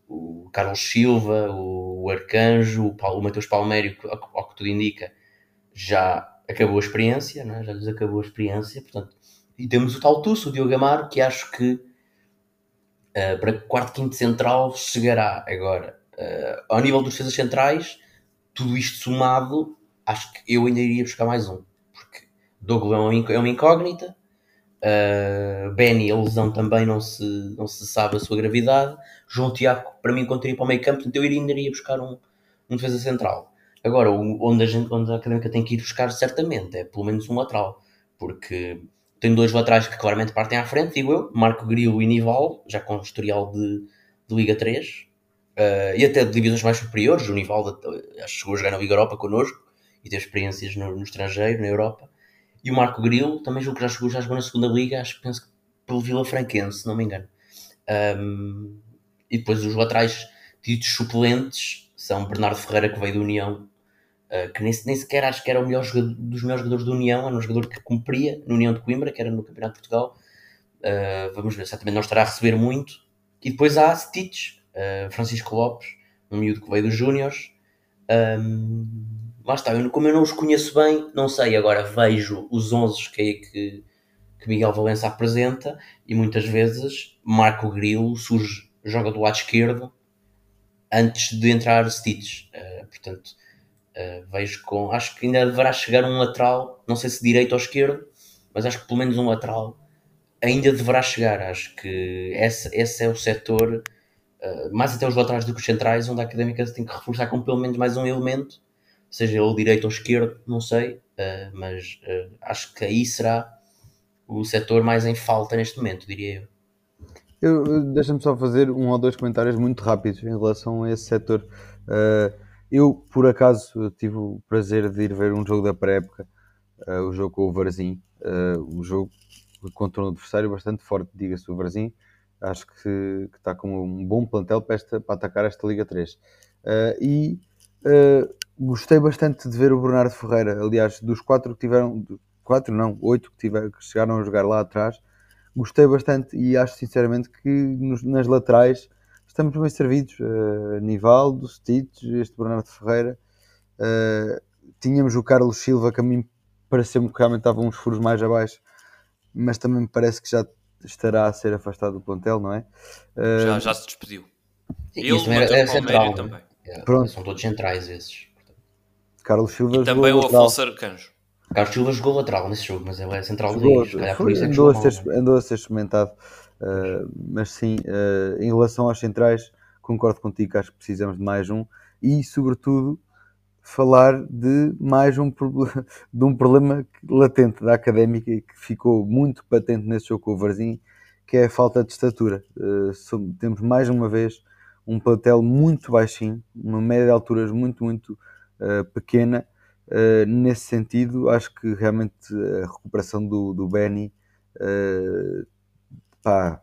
o Carlos Silva, o, o Arcanjo, o, Paulo, o Matheus Palmério, ao, ao que tudo indica, já acabou a experiência, é? já lhes acabou a experiência, portanto, e temos o tal Tusso, o Diogo Amaro, que acho que uh, para quarto, quinto central chegará agora. Uh, ao nível dos defesas centrais, tudo isto somado, acho que eu ainda iria buscar mais um, porque Douglas é uma incógnita, uh, Benny, a lesão também não se, não se sabe a sua gravidade, João Tiago, para mim, contaria para o meio campo, portanto, eu ainda iria buscar um, um defesa central. Agora, onde a, gente, onde a académica tem que ir buscar, certamente, é pelo menos um lateral, porque tem dois laterais que claramente partem à frente, digo eu, Marco Grilo e Nival, já com historial de, de Liga 3, uh, eh, e até de divisões mais superiores. O Nival acho que chegou a jogar na Liga Europa connosco e teve experiências no, no estrangeiro, na Europa. E o Marco Grilo também julgo que já chegou, já jogou na segunda Liga, acho que penso que pelo Vila Franquense, se não me engano. Um, e depois os laterais ditos suplentes são Bernardo Ferreira, que veio da União, uh, que nem, nem, sequer acho que era o melhor jogador, dos melhores jogadores da União, era um jogador que cumpria na União de Coimbra, que era no Campeonato de Portugal. Uh, vamos ver, certamente não estará a receber muito. E depois há Stitch, uh, Francisco Lopes, um miúdo que veio dos Júniors. Um, lá está, eu, como eu não os conheço bem, não sei. Agora vejo os 11 que, que, que Miguel Valença apresenta e muitas vezes Marco Grilo surge, joga do lado esquerdo antes de entrar Stitch. Uh, portanto, uh, vejo com. Acho que ainda deverá chegar um lateral, não sei se direito ou esquerdo, mas acho que pelo menos um lateral ainda deverá chegar. Acho que esse, esse é o setor, uh, mais até os laterais do que os centrais, onde a académica tem que reforçar com pelo menos mais um elemento, seja ele direito ou esquerdo, não sei. uh, mas acho que aí será o setor mais em falta neste momento, diria eu. eu Deixa-me só fazer um ou dois comentários muito rápidos em relação a esse setor. Uh, eu, por acaso, tive o prazer de ir ver um jogo da pré-época, o jogo com o Varzim, o jogo contra um adversário bastante forte, diga-se o Varzim, acho que, está com um bom plantel para, esta, para atacar esta Liga 3. Uh, e uh, gostei bastante de ver o Bernardo Ferreira. Aliás, dos quatro que tiveram, quatro não, oito que, tiveram, que chegaram a jogar lá atrás, gostei bastante e acho sinceramente que nos, nas laterais estamos bem servidos. Uh, Nivaldo, Stitch, este Bernardo Ferreira. Uh, tínhamos o Carlos Silva, que a mim pareceu-me que realmente estava uns furos mais abaixo, mas também me parece que já estará a ser afastado do plantel, não é? Uh, já, já se despediu. Ele, Isso era, era central. Também. É, Pronto. São todos centrais esses. Carlos Silva e também o Afonso Arcanjo. Carlos Silva jogou lateral nesse jogo, mas ele é central jogou, de é andou, a ser, andou a ser experimentado. Uh, mas sim, uh, em relação aos centrais, concordo contigo, acho que precisamos de mais um e, sobretudo, falar de mais um, de um problema latente da académica que ficou muito patente nesse jogo com o Varzim, que é a falta de estatura. Uh, temos mais uma vez um plantel muito baixinho, uma média de alturas muito, muito pequena. Nesse sentido, acho que realmente a recuperação do, do Benny pá,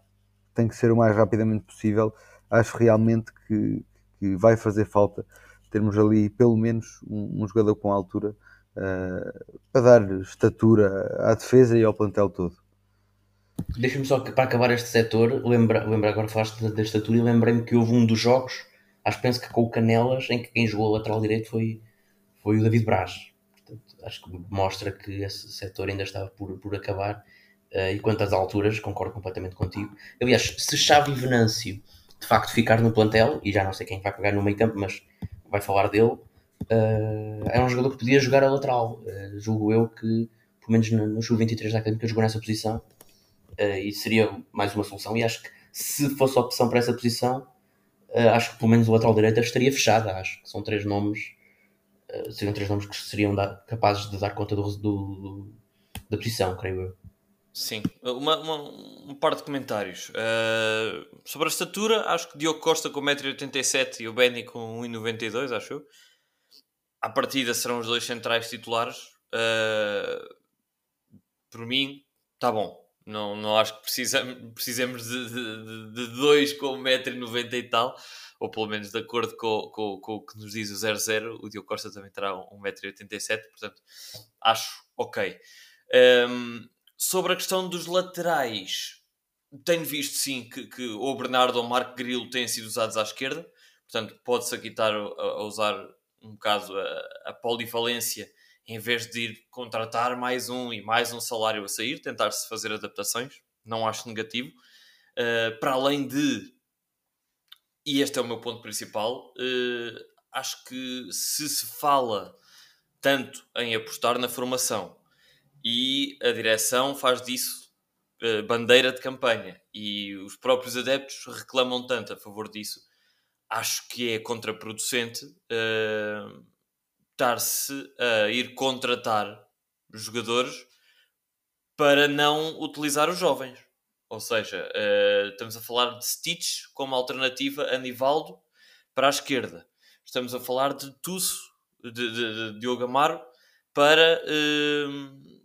tem que ser o mais rapidamente possível. Acho realmente que, que vai fazer falta termos ali pelo menos um, um jogador com altura uh, para dar estatura à defesa e ao plantel todo. Deixa-me só que para acabar este setor, lembra, lembra agora falaste da, estatura e lembrei-me que houve um dos jogos, acho que penso que com o Canelas, em que quem jogou a lateral direito foi, foi o David Braz. Portanto, acho que mostra que esse setor ainda estava por, por acabar. Uh, e quanto às alturas, concordo completamente contigo. Aliás, se Xavi Venâncio de facto ficar no plantel, e já não sei quem vai pegar no meio campo, mas vai falar dele, uh, um jogador que podia jogar a lateral. Uh, julgo eu que, pelo menos no, no Sub-23 da Académica, jogou nessa posição uh, e seria mais uma solução. E acho que se fosse opção para essa posição, acho que pelo menos o lateral direito estaria fechada. Acho que são três nomes, seriam três nomes que seriam capazes de dar conta do, do, do, da posição, creio eu. Sim, uma, uma, um par de comentários. Uh, sobre a estatura, acho que Diogo Costa com 1,87m e o Benny com 1,92m, acho eu. À partida serão os dois centrais titulares. Uh, por mim, está bom. Não, não acho que precisamos, precisemos de, de, de dois com 1,90m e tal. Ou pelo menos de acordo com, com, com o que nos diz o 00, o Diogo Costa também terá 1,87m. Portanto, acho ok. Um, Sobre a questão dos laterais, tenho visto sim que, que o Bernardo ou o Marco Grilo têm sido usados à esquerda, portanto pode-se aqui estar a, a, usar um bocado a, a polivalência em vez de ir contratar mais um e mais um salário a sair, tentar-se fazer adaptações, não acho negativo. Uh, para além de, e este é o meu ponto principal, uh, acho que se se fala tanto em apostar na formação e a direção faz disso uh, bandeira de campanha e os próprios adeptos reclamam tanto a favor disso. Acho que é contraproducente uh, estar-se a ir contratar jogadores para não utilizar os jovens. Ou seja, uh, estamos a falar de Stitch como alternativa a Nivaldo para a esquerda. Estamos a falar de Tusso, de, de, de Diogo Amaro, para uh,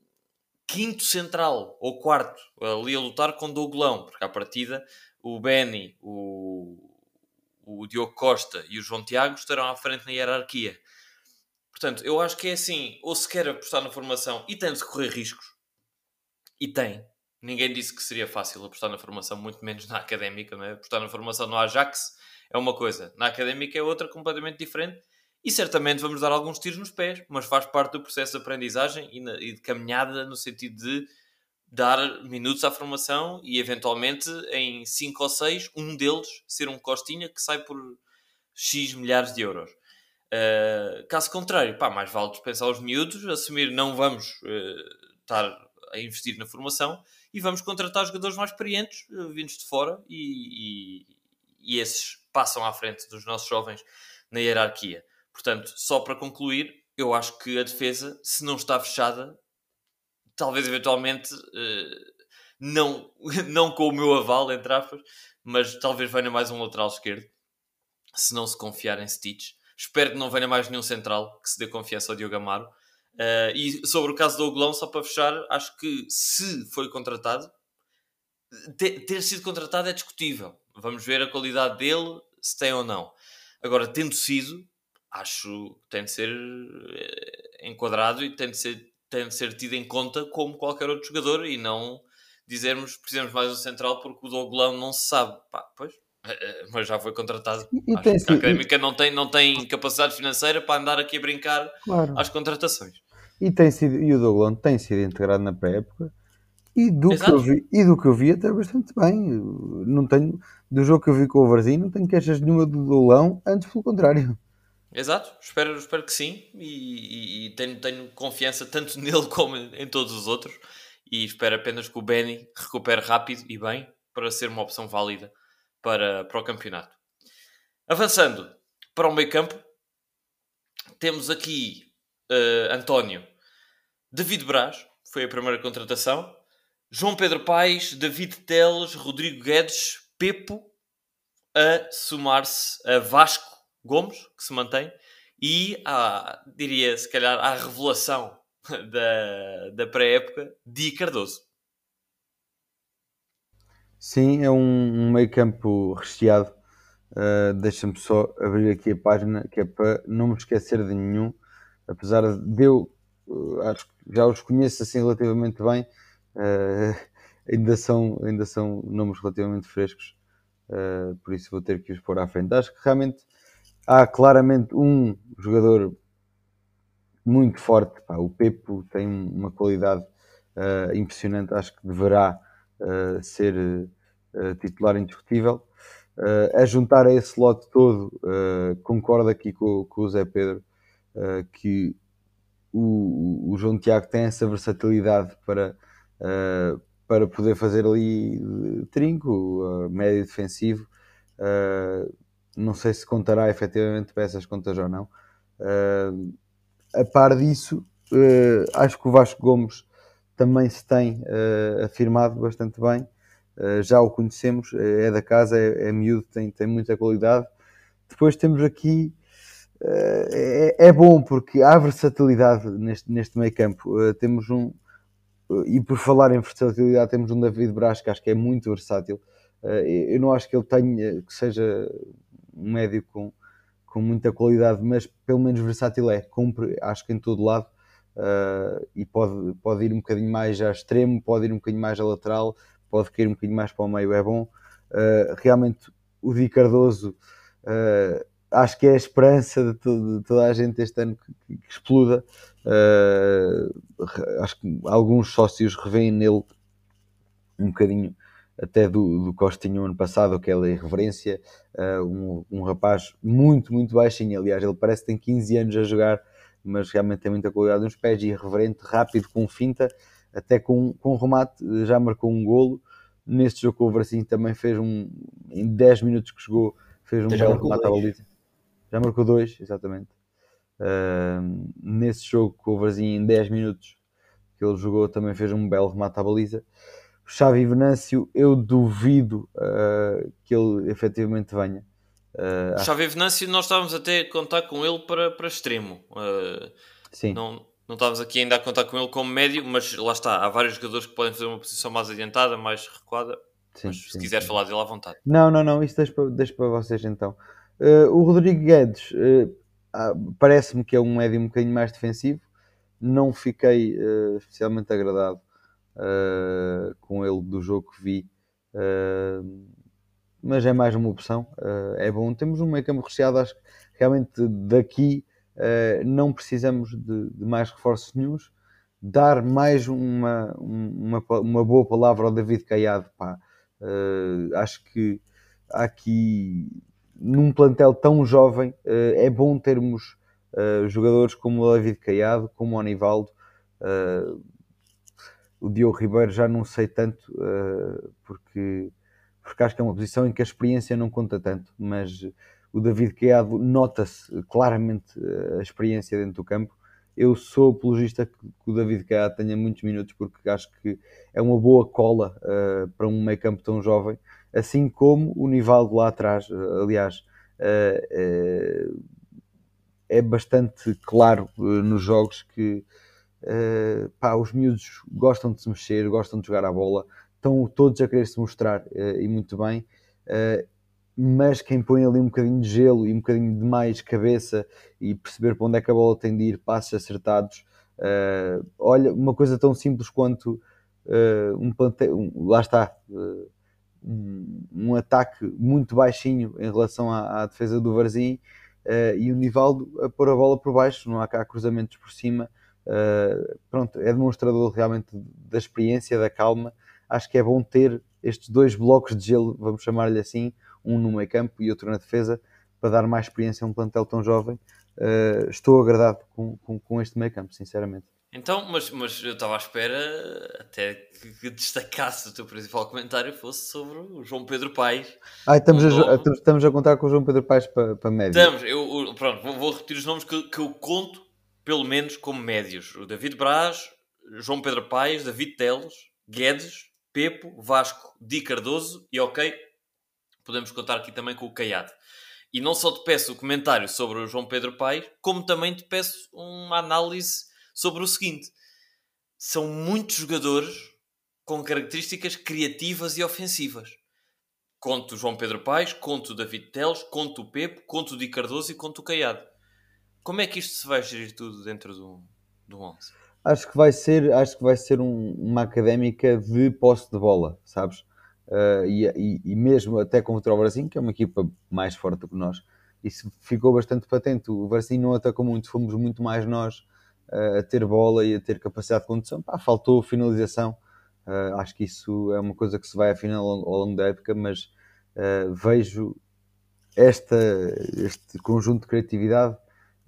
quinto central ou quarto ali a lutar com Douglão, porque à partida o Benny, o, o Diogo Costa e o João Tiago estarão à frente na hierarquia. Portanto, eu acho que é assim, ou se quer apostar na formação e tem de correr riscos, e tem. Ninguém disse que seria fácil apostar na formação, muito menos na académica, não é? Apostar na formação no Ajax é uma coisa, na académica é outra completamente diferente e certamente vamos dar alguns tiros nos pés, mas faz parte do processo de aprendizagem e, na, e de caminhada no sentido de dar minutos à formação e eventualmente em 5 ou 6, um deles ser um costinha que sai por X milhares de euros. Uh, caso contrário, pá, mais vale dispensar os miúdos, assumir não vamos uh, estar a investir na formação e vamos contratar jogadores mais experientes, uh, vindos de fora, e, e, e esses passam à frente dos nossos jovens na hierarquia. Portanto, só para concluir, eu acho que a defesa, se não está fechada, talvez eventualmente uh, não, não com o meu aval, entre aspas, mas talvez venha mais um lateral esquerdo, se não se confiar em Stitch. Espero que não venha mais nenhum central que se dê confiança ao Diogo Amaro. Uh, e sobre o caso do Oglão, só para fechar, acho que se foi contratado, ter, ter sido contratado é discutível. Vamos ver a qualidade dele, se tem ou não. Agora, tendo sido, acho que tem de ser eh, enquadrado e tem de ser, tem de ser tido em conta como qualquer outro jogador e não dizermos precisamos mais um central porque o Douglão não se sabe. Pá, pois, eh, eh, mas já foi contratado. E Acho que a Académica não, tem, não tem capacidade financeira para andar aqui a brincar claro. às contratações. E, tem sido, e o Douglão tem sido integrado na pré-época e do, que eu vi, e do que eu vi até bastante bem. Não tenho, do jogo que eu vi com o Varzim, não tenho queixas nenhuma do Douglão, antes pelo contrário. Exato, espero, espero que sim. E, e, e tenho, tenho confiança tanto nele como em todos os outros. E espero apenas que o Benny recupere rápido e bem para ser uma opção válida para, para o campeonato. Avançando para o meio campo, temos aqui uh, António, David Braz, foi a primeira contratação, João Pedro Paes, David Teles, Rodrigo Guedes, Pepo, a somar-se a Vasco Gomes, que se mantém, e a, diria se calhar, à revelação da, da pré-época, Di Cardoso. Sim, é um, um meio campo recheado. Uh, Deixa-me só abrir aqui a página, que é para não me esquecer de nenhum. Apesar de eu, uh, acho que já os conheço assim relativamente bem, uh, ainda, são, ainda são nomes relativamente frescos. por isso vou ter que os pôr à frente. Acho que realmente há claramente um jogador muito forte. Pá. O Pepo tem uma qualidade uh, impressionante, acho que deverá uh, ser uh, titular indiscutível. a juntar a esse lote todo, concordo aqui com, com, o Zé Pedro que o, o, João Tiago tem essa versatilidade para, para poder fazer ali trinco, médio defensivo. Não sei se contará efetivamente peças contas ou não. Uh, a par disso, uh, acho que o Vasco Gomes também se tem uh, afirmado bastante bem. Já o conhecemos, é da casa, é, é miúdo, tem, tem muita qualidade. Depois temos aqui. É, é, bom porque há versatilidade neste, neste meio campo. temos um. E por falar em versatilidade, temos um David Braz que acho que é muito versátil. eu não acho que ele tenha, que seja um médio com, com muita qualidade, mas pelo menos versátil é, cumpre acho que em todo lado uh, e pode, pode ir um bocadinho mais a extremo, pode ir um bocadinho mais a lateral, pode cair um bocadinho mais para o meio, é bom. Uh, realmente o Di Cardoso uh, acho que é a esperança de, de, toda a gente este ano que, que exploda. acho que alguns sócios revêem nele um bocadinho até do, do Costinho ano passado, aquela irreverência, uh, um, um rapaz muito, muito baixinho, aliás, ele parece que tem 15 anos a jogar, mas realmente tem muita qualidade nos pés, irreverente, rápido, com finta, até com, com remate, já marcou um golo, neste jogo com o Varcinho também fez um, em 10 minutos que jogou, fez um belo remate à baliza. Já marcou dois, exatamente. Uh, nesse jogo com o Varzinho, em 10 minutos que ele jogou, também fez um belo remate à baliza. Xavi Venâncio, eu duvido uh, que ele efetivamente venha. Uh, Xavi Venâncio, nós estávamos até a contar com ele para, para extremo. Uh, Sim. Não, não estávamos aqui ainda a contar com ele como médio, mas lá está, há vários jogadores que podem fazer uma posição mais adiantada, mais recuada. Sim, mas sim, se quiser sim. falar dele à vontade. Não, não, não, isso deixa para, deixa para vocês então. Uh, o Rodrigo Guedes uh, parece-me que é um médio um bocadinho mais defensivo. Não fiquei uh, especialmente agradado uh, com ele do jogo que vi. Uh, mas é mais uma opção, uh, é bom. Temos um meio campo recheado, acho que realmente daqui não precisamos de, de, mais reforços nenhums. Dar mais uma, uma, uma boa palavra ao David Caiado, pá. acho que aqui num plantel tão jovem é bom termos jogadores como o David Caiado, como o Anivaldo, o Diogo Ribeiro já não sei tanto, uh, porque, porque acho que é uma posição em que a experiência não conta tanto, mas o David Queado nota-se claramente eh, a experiência dentro do campo. Eu sou apologista que, o David Caia tenha muitos minutos porque acho que é uma boa cola uh, para um meio campo tão jovem, assim como o Nivaldo lá atrás, aliás, uh, é bastante claro nos jogos que pá, os miúdos gostam de se mexer, gostam de jogar a bola, estão todos a querer se mostrar e muito bem mas quem põe ali um bocadinho de gelo e um bocadinho de mais cabeça e perceber para onde é que a bola tem de ir, passos acertados. Uh, olha, uma coisa tão simples quanto uh, um um, lá está, uh, um, um, ataque muito baixinho em relação à, à defesa do Varzim e o Nivaldo a pôr a bola por baixo, não há cá cruzamentos por cima. Pronto, é demonstrador realmente da experiência, da calma. Acho que é bom ter estes dois blocos de gelo, vamos chamar-lhe assim, um no meio campo e outro na defesa, para dar mais experiência a um plantel tão jovem. Uh, estou agradado com, com, com este meio campo, sinceramente. Então, mas, mas eu estava à espera até que, que destacasse o teu principal comentário fosse sobre o João Pedro Paes. Ah, estamos, a, estamos a contar com o João Pedro Paes para, para médio. Estamos, eu, pronto, vou, vou, repetir os nomes que, que eu conto, pelo menos, como médios. O David Braz, João Pedro Paes, David Teles, Guedes, Pepo, Vasco, Di Cardoso e, ok, podemos contar aqui também com o Caiado. E não só te peço o comentário sobre o João Pedro Paes, como também te peço uma análise sobre o seguinte: são muitos jogadores com características criativas e ofensivas. Conto o João Pedro Paes, conto o David Teles, conto o Pepe, conto o Di Cardoso e conto o Caiado. Como é que isto se vai gerir tudo dentro do, do 11? Acho que vai ser, acho que vai ser um, uma académica de posse de bola, sabes? uh, e, e, e, mesmo até contra o Brasil, que é uma equipa mais forte que nós, isso ficou bastante patente. O Brasil não atacou muito, fomos muito mais nós uh, a ter bola e a ter capacidade de condução. Pá, faltou finalização. Uh, acho que isso é uma coisa que se vai afinar ao, ao longo da época, mas vejo esta, este conjunto de criatividade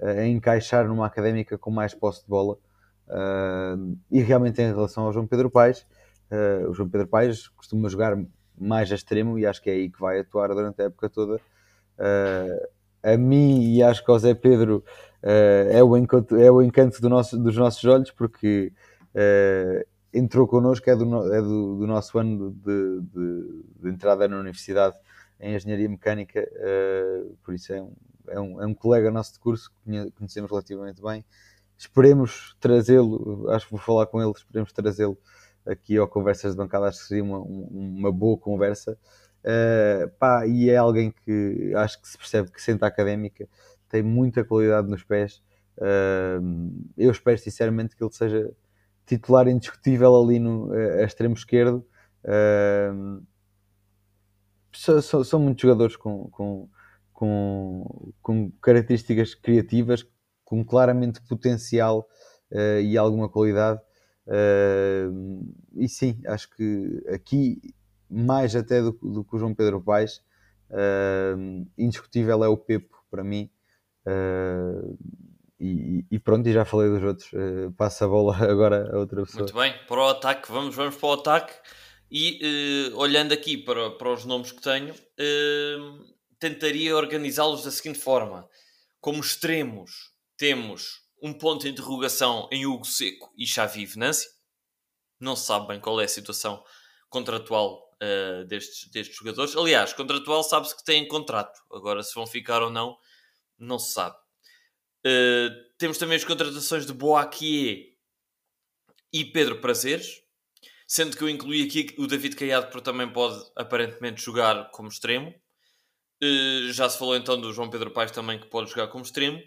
a encaixar numa académica com mais posse de bola. e realmente em relação ao João Pedro Paes, Uh, o João Pedro Paes costuma jogar mais a extremo e acho que é aí que vai atuar durante a época toda. Uh, a mim e acho que ao Zé Pedro uh, é, o encanto, é o encanto do nosso, dos nossos olhos porque entrou connosco, é do, é do, do nosso ano de, de, de, entrada na universidade em Engenharia Mecânica, por isso é um, é, um, é um colega nosso de curso que conhecemos relativamente bem. Esperemos trazê-lo, acho que vou falar com ele, esperemos trazê-lo aqui ao Conversas de Bancada, acho que seria uma, uma boa conversa. Uh, pá, e é alguém que acho que se percebe que senta académica, tem muita qualidade nos pés. Uh, eu espero sinceramente que ele seja titular indiscutível ali no uh, extremo esquerdo. Uh, são, são, muitos jogadores com, com, com, com, características criativas, com claramente potencial e alguma qualidade. Uh, e sim, acho que aqui, mais até do, do que o João Pedro Paes, uh, indiscutível é o Pepo para mim. Uh, e, e, pronto, e já falei dos outros. Uh, passa a bola agora a outra pessoa. Muito bem, para o ataque, vamos, vamos para o ataque. E uh, olhando aqui para, para os nomes que tenho, uh, tentaria organizá-los da seguinte forma: como extremos, temos um ponto de interrogação em Hugo Seco e Xavi Venâncio. Não se sabe bem qual é a situação contratual uh, destes, destes jogadores. Aliás, contratual sabe-se que têm contrato. Agora, se vão ficar ou não, não se sabe. Uh, temos também as contratações de Boaquier e Pedro Prazeres, sendo que eu incluí aqui o David Caiado, porque também pode aparentemente jogar como extremo. Uh, já se falou então do João Pedro Paes também que pode jogar como extremo.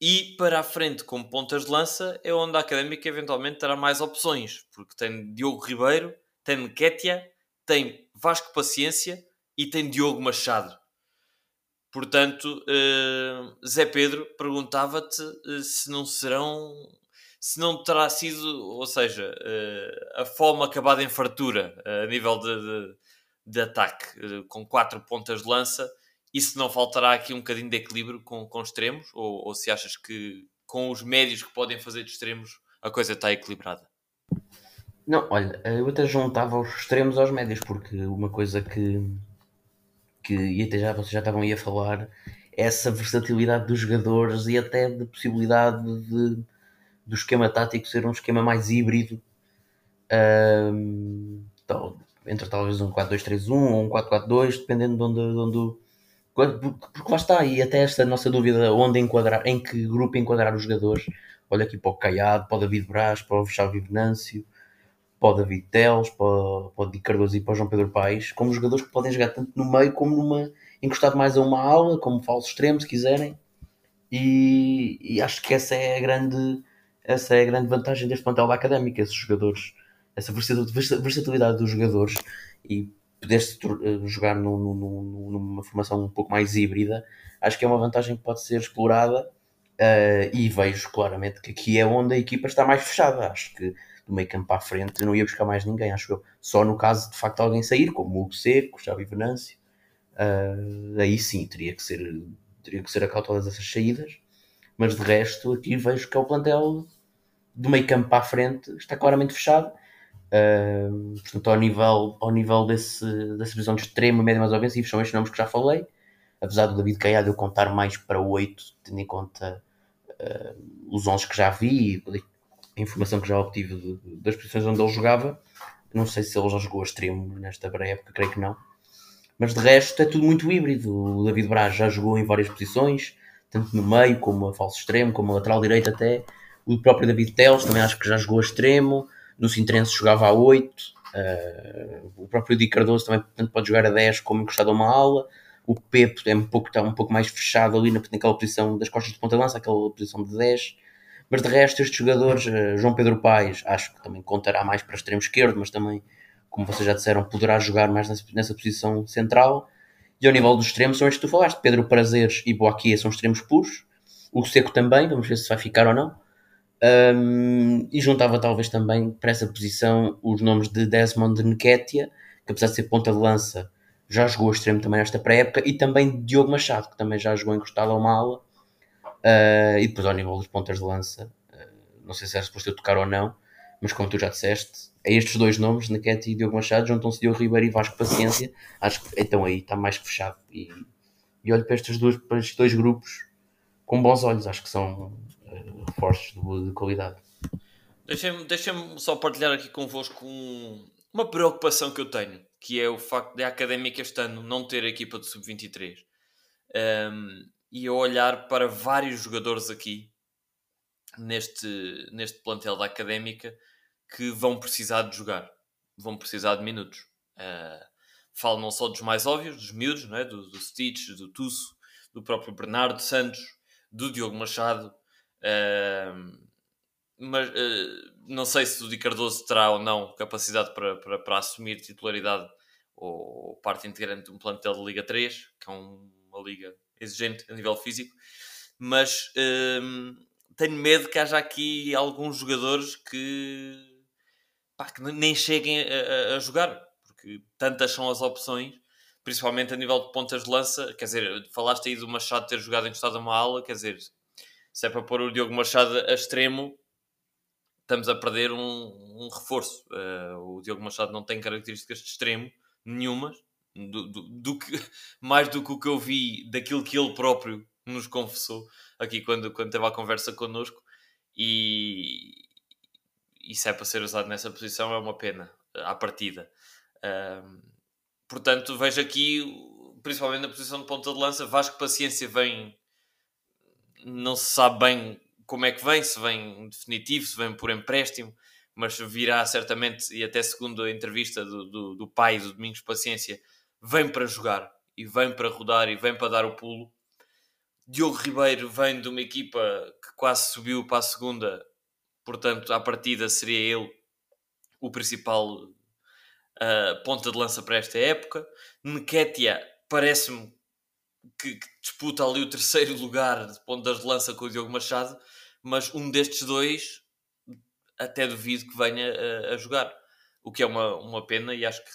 E para a frente, como pontas de lança, é onde a Académica eventualmente terá mais opções, porque tem Diogo Ribeiro, tem Nketiah, tem Vasco Paciência e tem Diogo Machado. Portanto, uh, Zé Pedro perguntava-te uh, se não serão, se não terá sido, ou seja, uh, a fome acabada em fartura a nível de, de, de ataque, com quatro pontas de lança e se não faltará aqui um bocadinho de equilíbrio com, com extremos? Ou, ou se achas que com os médios que podem fazer de extremos a coisa está equilibrada? Não, olha, eu até juntava os extremos aos médios, porque uma coisa que, que e até já vocês já estavam aí a falar, é essa versatilidade dos jogadores e até de possibilidade de, do esquema tático ser um esquema mais híbrido. então, entre talvez um 4-2-3-1 ou um 4-4-2, dependendo de onde, de onde. Porque lá está, e até esta nossa dúvida onde enquadrar, em que grupo enquadrar os jogadores. Olha aqui para o Caiado, para o David Braz, para o Xavi Venâncio, para o David Teles, para, para o Di Cardoso e para o João Pedro Paes, como jogadores que podem jogar tanto no meio como numa encostado mais a uma aula, como falso extremo, se quiserem. E, e, acho que essa é a grande essa é a grande vantagem deste plantel da Académica, esses jogadores, essa versatilidade dos jogadores e poder-se eh, jogar numa formação um pouco mais híbrida, acho que é uma vantagem que pode ser explorada uh, e vejo claramente que aqui é onde a equipa está mais fechada. Acho que do meio campo a frente não ia buscar mais ninguém, acho eu. Só no caso de facto alguém sair, como o Hugo Seco, Xavi Venâncio, uh, aí sim teria que ser teria que ser a todas essas saídas, mas de resto aqui vejo que é o plantel do meio campo a frente está claramente fechado. Portanto, ao nível, ao nível desse, dessa visão de extremo, médio mais ofensivo, são estes nomes que já falei. Apesar do David Caiado eu contar mais para 8, tendo em conta uh, os 11 que já vi e a informação que já obtive de, das posições onde ele jogava. Não sei se ele já jogou a extremo nesta época, creio que não. Mas de resto é tudo muito híbrido. O David Braz já jogou em várias posições, tanto no meio, como a falso extremo, como a lateral direito até. O próprio David Teles também acho que já jogou a extremo. No Sintrense jogava a 8. Uh, eh, o próprio Di Cardoso também tanto pode jogar a 10 como encostado a uma ala. O Pepe é um pouco, está um pouco mais fechado ali naquela posição das costas de ponta lança, aquela posição de 10. Mas de resto, estes jogadores, uh, João Pedro Paes, acho que também contará mais para extremo esquerdo, mas também como vocês já disseram, poderá jogar mais nessa, nessa posição central. E ao nível dos extremos são estes que tu falaste. Pedro Prazeres e Boaquia são extremos puros. O Seco também, vamos ver se vai ficar ou não. Um, e juntava talvez também para essa posição os nomes de Desmond de Nketiah, que apesar de ser ponta de lança, já jogou extremo também nesta pré-época, e também Diogo Machado, que também já jogou encostado a uma ala. Uh, e depois ao nível dos pontas de lança, uh, não sei se era suposto eu tocar ou não, mas como tu já disseste, a estes dois nomes, Naquete e Diogo Machado, juntam-se Diogo Ribeiro e Vasco Paciência. Acho que então aí está mais que fechado. E, e olho para estes, dois, para estes dois grupos com bons olhos, acho que são reforços de, de qualidade. Deixem-me deixem só partilhar aqui convosco um, uma preocupação que eu tenho, que é o facto de a Académica este ano não ter a equipa de sub-23. Um, e eu olhar para vários jogadores aqui neste, neste plantel da Académica que vão precisar de jogar, vão precisar de minutos. Uh, falo não só dos mais óbvios, dos miúdos, não é? do, do Stitch, do Tusso, do próprio Bernardo Santos, do Diogo Machado, mas uh, não sei se o Di Cardoso terá ou não capacidade para, para, para assumir titularidade ou parte integrante de um plantel de Liga 3, que é uma liga exigente a nível físico, mas tenho medo que haja aqui alguns jogadores que, pá, que nem cheguem a, a, jogar, porque tantas são as opções, principalmente a nível de pontas de lança. Quer dizer, falaste aí do Machado ter jogado encostado a uma ala, quer dizer, se é para pôr o Diogo Machado a extremo, estamos a perder um, um reforço. Uh, o Diogo Machado não tem características de extremo nenhumas, do, do, do, que, mais do que o que eu vi daquilo que ele próprio nos confessou aqui quando, quando teve a conversa connosco. E, e se é para ser usado nessa posição é uma pena à partida. Um, portanto, vejo aqui, principalmente na posição de ponta de lança, Vasco Paciência vem, não se sabe bem como é que vem, se vem definitivo, se vem por empréstimo, mas virá certamente, e até segundo a entrevista do, do, do pai do Domingos Paciência, vem para jogar e vem para rodar e vem para dar o pulo. Diogo Ribeiro vem de uma equipa que quase subiu para a segunda portanto, à partida seria ele o principal uh, ponta de lança para esta época. Nketiah parece-me que, que, disputa ali o terceiro lugar de pontas de lança com o Diogo Machado, mas um destes dois até duvido que venha a, a jogar, o que é uma, uma pena e acho que,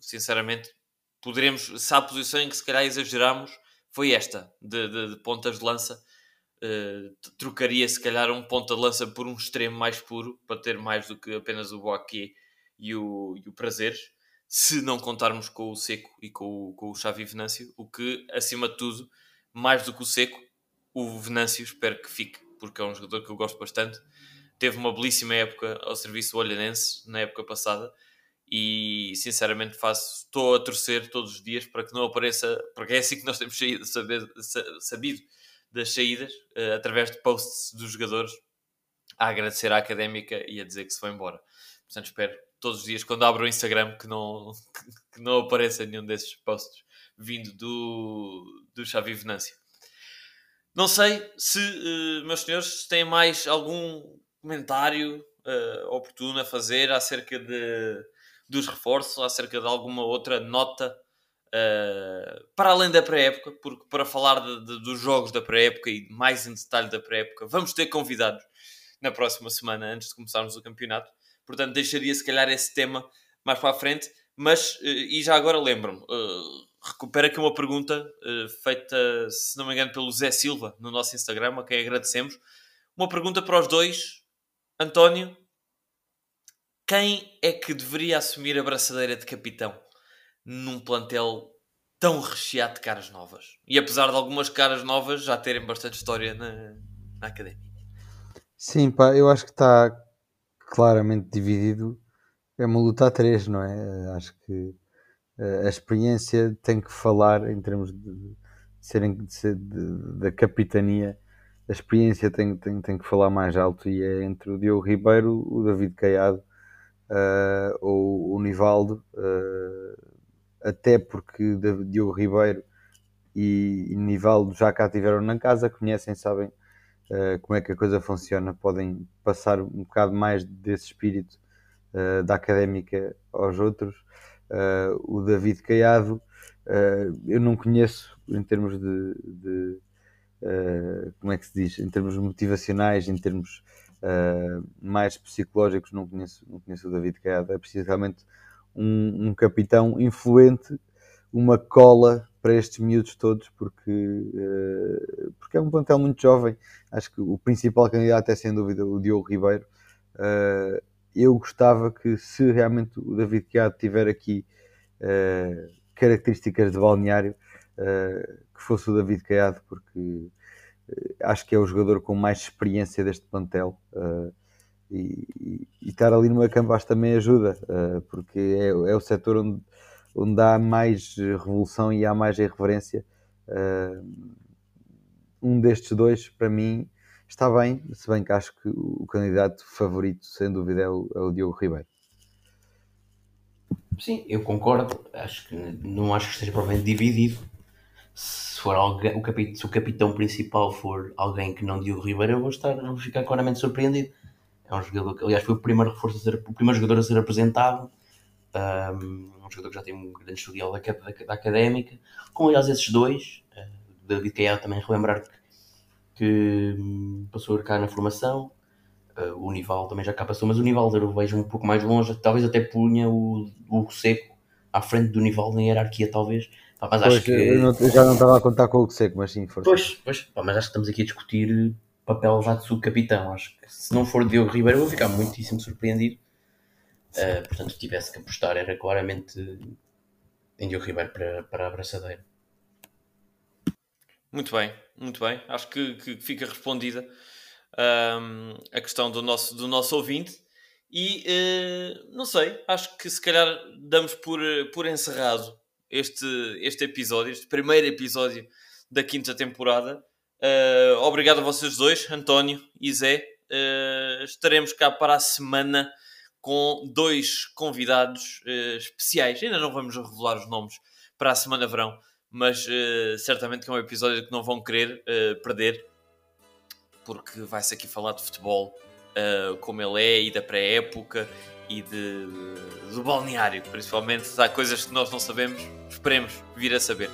sinceramente, poderemos, se há posição em que se calhar exageramos, foi esta, de, de, de pontas de lança, Uh, trocaria se calhar um ponta de lança por um extremo mais puro para ter mais do que apenas o Boaquet e o, e o Prazeres, se não contarmos com o Seco e com o, com o Xavi Venâncio, o que acima de tudo, mais do que o Seco, o Venâncio espero que fique, porque é um jogador que eu gosto bastante. teve uma belíssima época ao serviço do Olhanense na época passada e sinceramente faço, estou a torcer todos os dias para que não apareça, porque é assim que nós temos saído, saber, sabido das saídas, uh, através de posts dos jogadores, a agradecer à académica e a dizer que se foi embora. Portanto, espero todos os dias, quando abro o Instagram, que não, que não apareça nenhum desses posts vindo do, do Xavi Venância. Não sei se, uh, meus senhores, têm mais algum comentário uh, oportuno a fazer acerca de, dos reforços, acerca de alguma outra nota uh, para além da pré-época, porque para falar de, de, dos jogos da pré-época e mais em detalhe da pré-época, vamos ter convidados na próxima semana, antes de começarmos o campeonato. Portanto, deixaria se calhar esse tema mais para a frente. Mas, e já agora lembro-me, recupera aqui uma pergunta uh, feita, se não me engano, pelo Zé Silva no nosso Instagram, a quem agradecemos. Uma pergunta para os dois. António, quem é que deveria assumir a braçadeira de capitão num plantel tão recheado de caras novas? E apesar de algumas caras novas já terem bastante história na, na academia. Sim, pá, eu acho que está claramente dividido. É uma luta a três, não é? Acho que a experiência tem que falar em termos de, serem de ser da capitania. A experiência tem, tem, tem que falar mais alto e é entre o Diogo Ribeiro, o David Caiado uh, ou o Nivaldo, uh, até porque Diogo Ribeiro e, e Nivaldo já cá estiveram na casa, conhecem, sabem uh, como é que a coisa funciona, podem passar um bocado mais desse espírito da académica aos outros Uh, o David Caiado, uh, eu não conheço em termos de, de uh, como é que se diz, em termos motivacionais, em termos mais psicológicos, não conheço, não conheço o David Caiado. É preciso realmente um, um capitão influente, uma cola para estes miúdos todos, porque, porque é um plantel muito jovem. Acho que o principal candidato é sem dúvida o Diogo Ribeiro eu gostava que, se realmente o David Chiado tiver aqui uh, características de balneário, uh, que fosse o David Caiado, porque uh, acho que é o jogador com mais experiência deste plantel. E, e, e, estar ali no meio campo acho também ajuda, porque é, é, o setor onde, onde há mais revolução e há mais irreverência. um destes dois, para mim, está bem, se bem que acho que o candidato favorito, sem dúvida, é o, é o Diogo Ribeiro. Sim, eu concordo. Acho que não acho que esteja provavelmente dividido. Se for alguém, o, capitão, se o capitão principal for alguém que não Diogo Ribeiro, eu vou estar, vou ficar claramente surpreendido. É um jogador que, aliás, foi o primeiro reforço ser, o primeiro jogador a ser apresentado. Um, um jogador que já tem um grande historial da, da, da académica. Com aliás esses dois, uh, David Caio também relembrar que que hum, passou a cá na formação. Uh, o Nival também já cá passou, mas o Nival eu vejo um pouco mais longe. Talvez até punha o, o Seco à frente do Nival na hierarquia, talvez. Pá, mas pois, acho que... eu, não, eu, já não estava a contar com o Seco, mas sim, força. Pois, pois pá, mas acho que estamos aqui a discutir papel já de subcapitão. Acho que se não for Diogo Ribeiro, eu vou ficar muitíssimo surpreendido. Uh, portanto, se tivesse que apostar, era claramente em Diogo Ribeiro para, para a abraçadeira. Muito bem, muito bem. Acho que, que fica respondida um, a questão do nosso, do nosso ouvinte. E uh, não sei, acho que se calhar damos por, por encerrado este, este episódio, este primeiro episódio da quinta temporada. Uh, obrigado a vocês dois, António e Zé. Uh, estaremos cá para a semana com dois convidados especiais. Ainda não vamos revelar os nomes para a semana verão, mas uh, certamente que é um episódio que não vão querer uh, perder, porque vai-se aqui falar de futebol uh, como ele é e da pré-época e de, do balneário, principalmente. Há coisas que nós não sabemos, esperemos vir a saber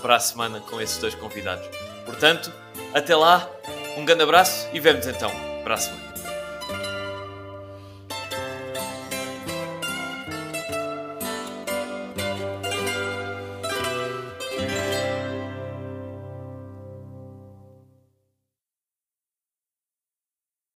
para a semana com esses dois convidados. Portanto, até lá, um grande abraço e vemos então para a semana.